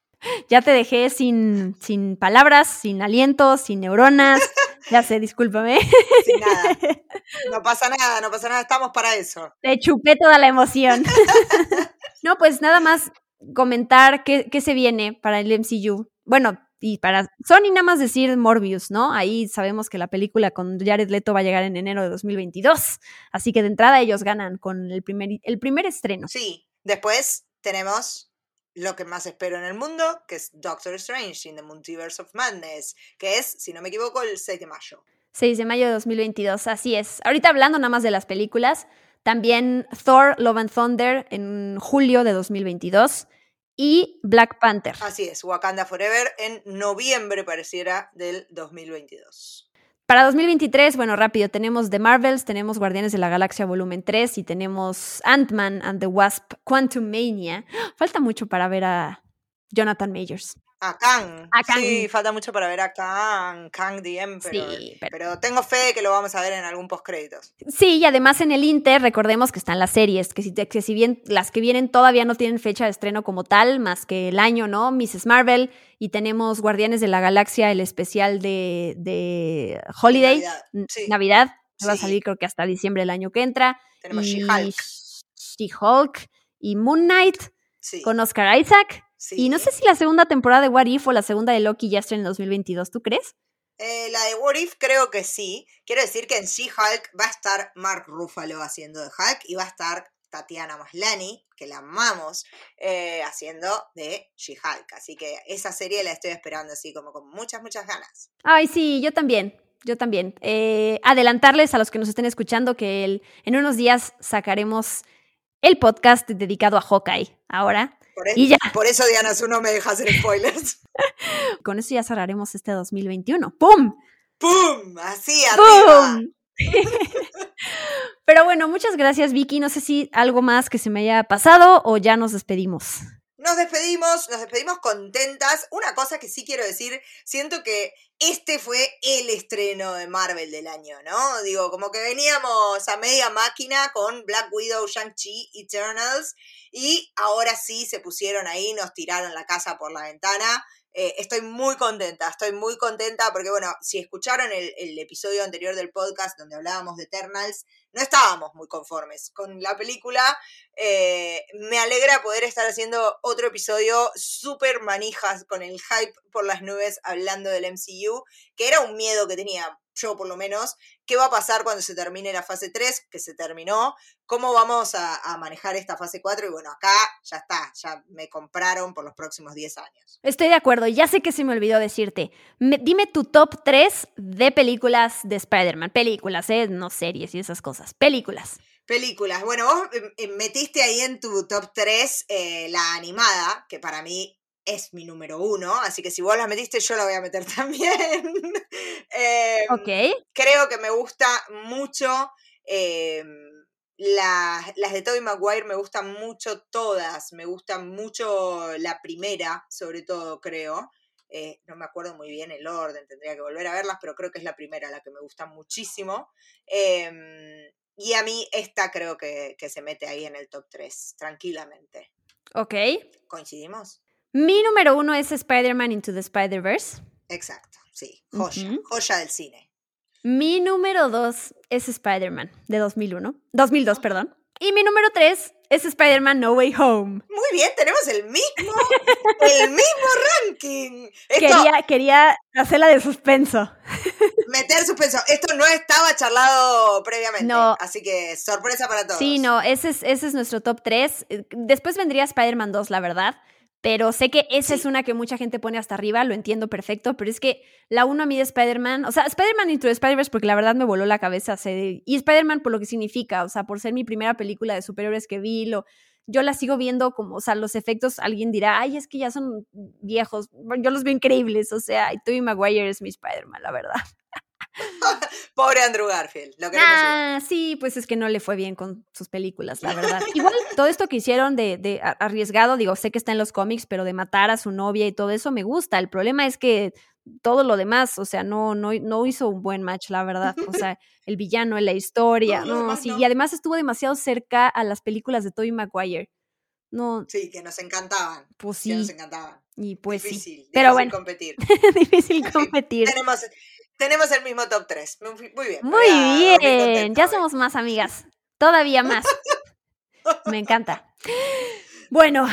Ya te dejé sin, sin palabras, sin aliento, sin neuronas. (laughs) Ya sé, discúlpame. Sin nada. (laughs) No pasa nada, no pasa nada, estamos para eso. Te chupé toda la emoción. (laughs) no, pues nada más comentar qué, qué se viene para el MCU. Bueno, y para Sony nada más decir Morbius, ¿no? Ahí sabemos que la película con Jared Leto va a llegar en enero de 2022. Así que de entrada ellos ganan con el primer, el primer estreno. Sí, después tenemos lo que más espero en el mundo, que es Doctor Strange in the Multiverse of Madness, que es, si no me equivoco, el 6 de mayo. 6 de mayo de 2022, así es. Ahorita hablando nada más de las películas, también Thor, Love and Thunder en julio de 2022 y Black Panther. Así es, Wakanda Forever en noviembre pareciera del 2022. Para 2023, bueno, rápido, tenemos The Marvels, tenemos Guardianes de la Galaxia Volumen 3 y tenemos Ant-Man and the Wasp Quantum Mania. (gasps) Falta mucho para ver a Jonathan Majors. A Kang. A Kang. Sí, falta mucho para ver a Kang, Kang the Emperor. Sí, pero- pero... tengo fe de que lo vamos a ver en algún postcréditos. Sí, y además en el Inter, recordemos que están las series, que si, que si bien las que vienen todavía no tienen fecha de estreno como tal, más que el año, ¿no? Mrs. Marvel, y tenemos Guardianes de la Galaxia, el especial de, de Holiday, Navidad, sí. Navidad, va a salir creo que hasta diciembre del año que entra. Tenemos She-Hulk. She-Hulk y Moon Knight Sí. con Oscar Isaac. Sí. Y no sé si la segunda temporada de What If o la segunda de Loki ya está en el 2022, ¿tú crees? Eh, la de What If creo que sí. Quiero decir que en She-Hulk va a estar Mark Ruffalo haciendo de Hulk y va a estar Tatiana Maslany, que la amamos, eh, haciendo de She-Hulk. Así que esa serie la estoy esperando así como con muchas, muchas ganas. Ay, sí, yo también. Yo también. Eh, adelantarles a los que nos estén escuchando que el- en unos días sacaremos el podcast dedicado a Hawkeye. Ahora. Por, e- Y ya. por eso Diana Su no me deja hacer spoilers. (laughs) Con eso ya cerraremos este 2021. ¡Pum! ¡Pum! Así arriba. ¡Pum! (laughs) Pero bueno, muchas gracias, Vicky. No sé si algo más que se me haya pasado o ya nos despedimos. Nos despedimos, nos despedimos contentas. Una cosa que sí quiero decir, siento que este fue el estreno de Marvel del año, ¿no? Digo, como que veníamos a media máquina con Black Widow, Shang-Chi, Eternals, y ahora sí se pusieron ahí, nos tiraron la casa por la ventana. Eh, estoy muy contenta, estoy muy contenta porque, bueno, si escucharon el, el episodio anterior del podcast donde hablábamos de Eternals, no estábamos muy conformes con la película. Eh, me alegra poder estar haciendo otro episodio súper manijas con el hype por las nubes hablando del MCU, que era un miedo que tenía yo por lo menos. ¿Qué va a pasar cuando se termine la fase 3? Que se terminó. ¿Cómo vamos a, manejar esta fase 4? Y bueno, acá ya está, ya me compraron por los próximos 10 años. Estoy de acuerdo. Ya sé que se me olvidó decirte. Me- dime tu top 3 de películas de Spider-Man. Películas, ¿eh? No series y esas cosas. Películas. Películas. Bueno, vos eh, eh, metiste ahí en tu top 3 eh, la animada, que para mí es mi número uno, así que si vos la metiste, yo la voy a meter (laughs) también. Em, Ok. Creo que me gusta mucho. em, las, las de Tobey Maguire me gustan mucho todas. Me gustan mucho la primera, sobre todo, creo. Eh, no me acuerdo muy bien el orden, tendría que volver a verlas, pero creo que es la primera la que me gusta muchísimo. Em, y a mí esta creo que, que se mete ahí en el top 3, tranquilamente. Ok. ¿Coincidimos? Mi número uno es Spider-Man Into the Spider-Verse. Exacto, sí. Joya, Ujú. joya del cine. Mi número dos es Spider-Man de 2001. 2002, perdón. Y mi número tres es Spider-Man No Way Home. Muy bien, tenemos el mismo, el mismo ranking. Esto, Quería, quería hacerla de suspenso. (laughs) meter suspenso. Esto no estaba charlado previamente. No. Así que sorpresa para todos. Sí, no, ese es, ese es nuestro top 3. Después vendría Spider-Man 2, la verdad. Pero sé que esa Sí. es una que mucha gente pone hasta arriba, lo entiendo perfecto, pero es que la uno a mí de Spider-Man, o sea, Spider-Man Into Spider-Verse porque la verdad me voló la cabeza. y Spider-Man por lo que significa, o sea, por ser mi primera película de superhéroes que vi, lo, yo la sigo viendo como, o sea, los efectos, alguien dirá, ay, es que ya son viejos, yo los veo increíbles, o sea, y Tobey Maguire es mi Spider-Man, la verdad. (laughs) Pobre Andrew Garfield. Lo igual. Ah, sí, pues es que no le fue bien con sus películas, la verdad. (laughs) Igual todo esto que hicieron de, de arriesgado, digo, sé que está en los cómics, pero de matar a su novia y todo eso me gusta. El problema es que todo lo demás, o sea, no, no, no hizo un buen match, la verdad. O sea, (laughs) el villano en la historia, no, sí. no. Y además estuvo demasiado cerca a las películas de Tobey Maguire. No, Sí, que nos encantaban. pues Que nos sí. encantaban. Y pues difícil, sí. Pero difícil bueno, competir. difícil competir. Tenemos, tenemos el mismo top 3. Muy, bien. Muy bien, ya somos más amigas, todavía más. Me encanta. Bueno,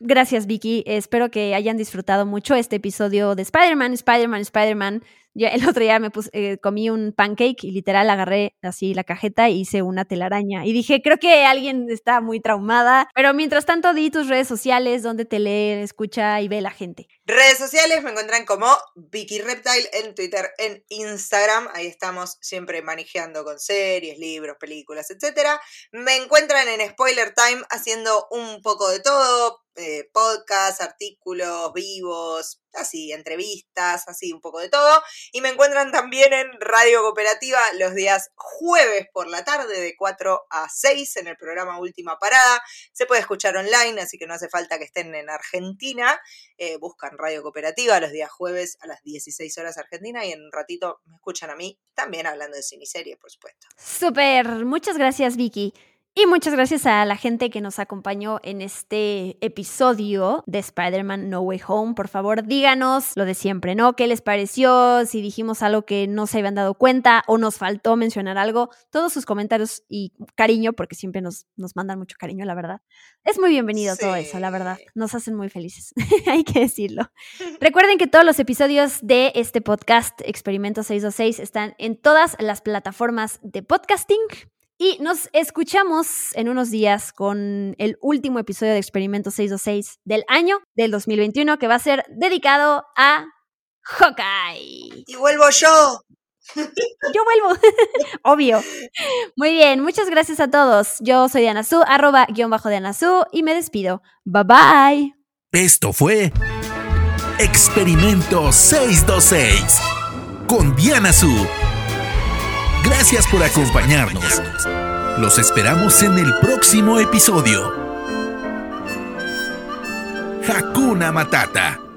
gracias Vicky, espero que hayan disfrutado mucho este episodio de Spider-Man, Spider-Man, Spider-Man. El otro día me puse, eh, comí un pancake y literal agarré así la cajeta e hice una telaraña. Y dije, creo que alguien está muy traumada. Pero mientras tanto, di tus redes sociales donde te lee, escucha y ve la gente. Redes sociales me encuentran como Vicky Reptile en Twitter, en Instagram. Ahí estamos siempre manejando con series, libros, películas, etc. Me encuentran en Spoiler Time haciendo un poco de todo. eh, podcasts, artículos, vivos, así, entrevistas, así, un poco de todo. Y me encuentran también en Radio Cooperativa los días jueves por la tarde de 4 a 6 en el programa Última Parada. Se puede escuchar online, así que no hace falta que estén en Argentina eh, buscan Radio Cooperativa los días jueves a las 16 horas Argentina y en un ratito me escuchan a mí también hablando de cine y series, por supuesto. Súper, muchas gracias Vicky. Y muchas gracias a la gente que nos acompañó en este episodio de Spider-Man No Way Home. Por favor, díganos lo de siempre, ¿no? ¿Qué les pareció? Si dijimos algo que no se habían dado cuenta o nos faltó mencionar algo. Todos sus comentarios y cariño, porque siempre nos, nos mandan mucho cariño, la verdad. Es muy bienvenido todo eso, la verdad. Nos hacen muy felices, (laughs) hay que decirlo. Recuerden que todos los episodios de este podcast, Experimento 626, están en todas las plataformas de podcasting. Y nos escuchamos en unos días con el último episodio de Experimento 626 del año del 2021 que va a ser dedicado a Hawkeye. Y vuelvo yo. (laughs) Yo vuelvo, (laughs) obvio. Muy bien, muchas gracias a todos. Yo soy Diana Su, arroba guion bajo Diana Su, y me despido. Bye bye. Esto fue Experimento 626 con Diana Su. Gracias por acompañarnos. Los esperamos en el próximo episodio. Hakuna Matata.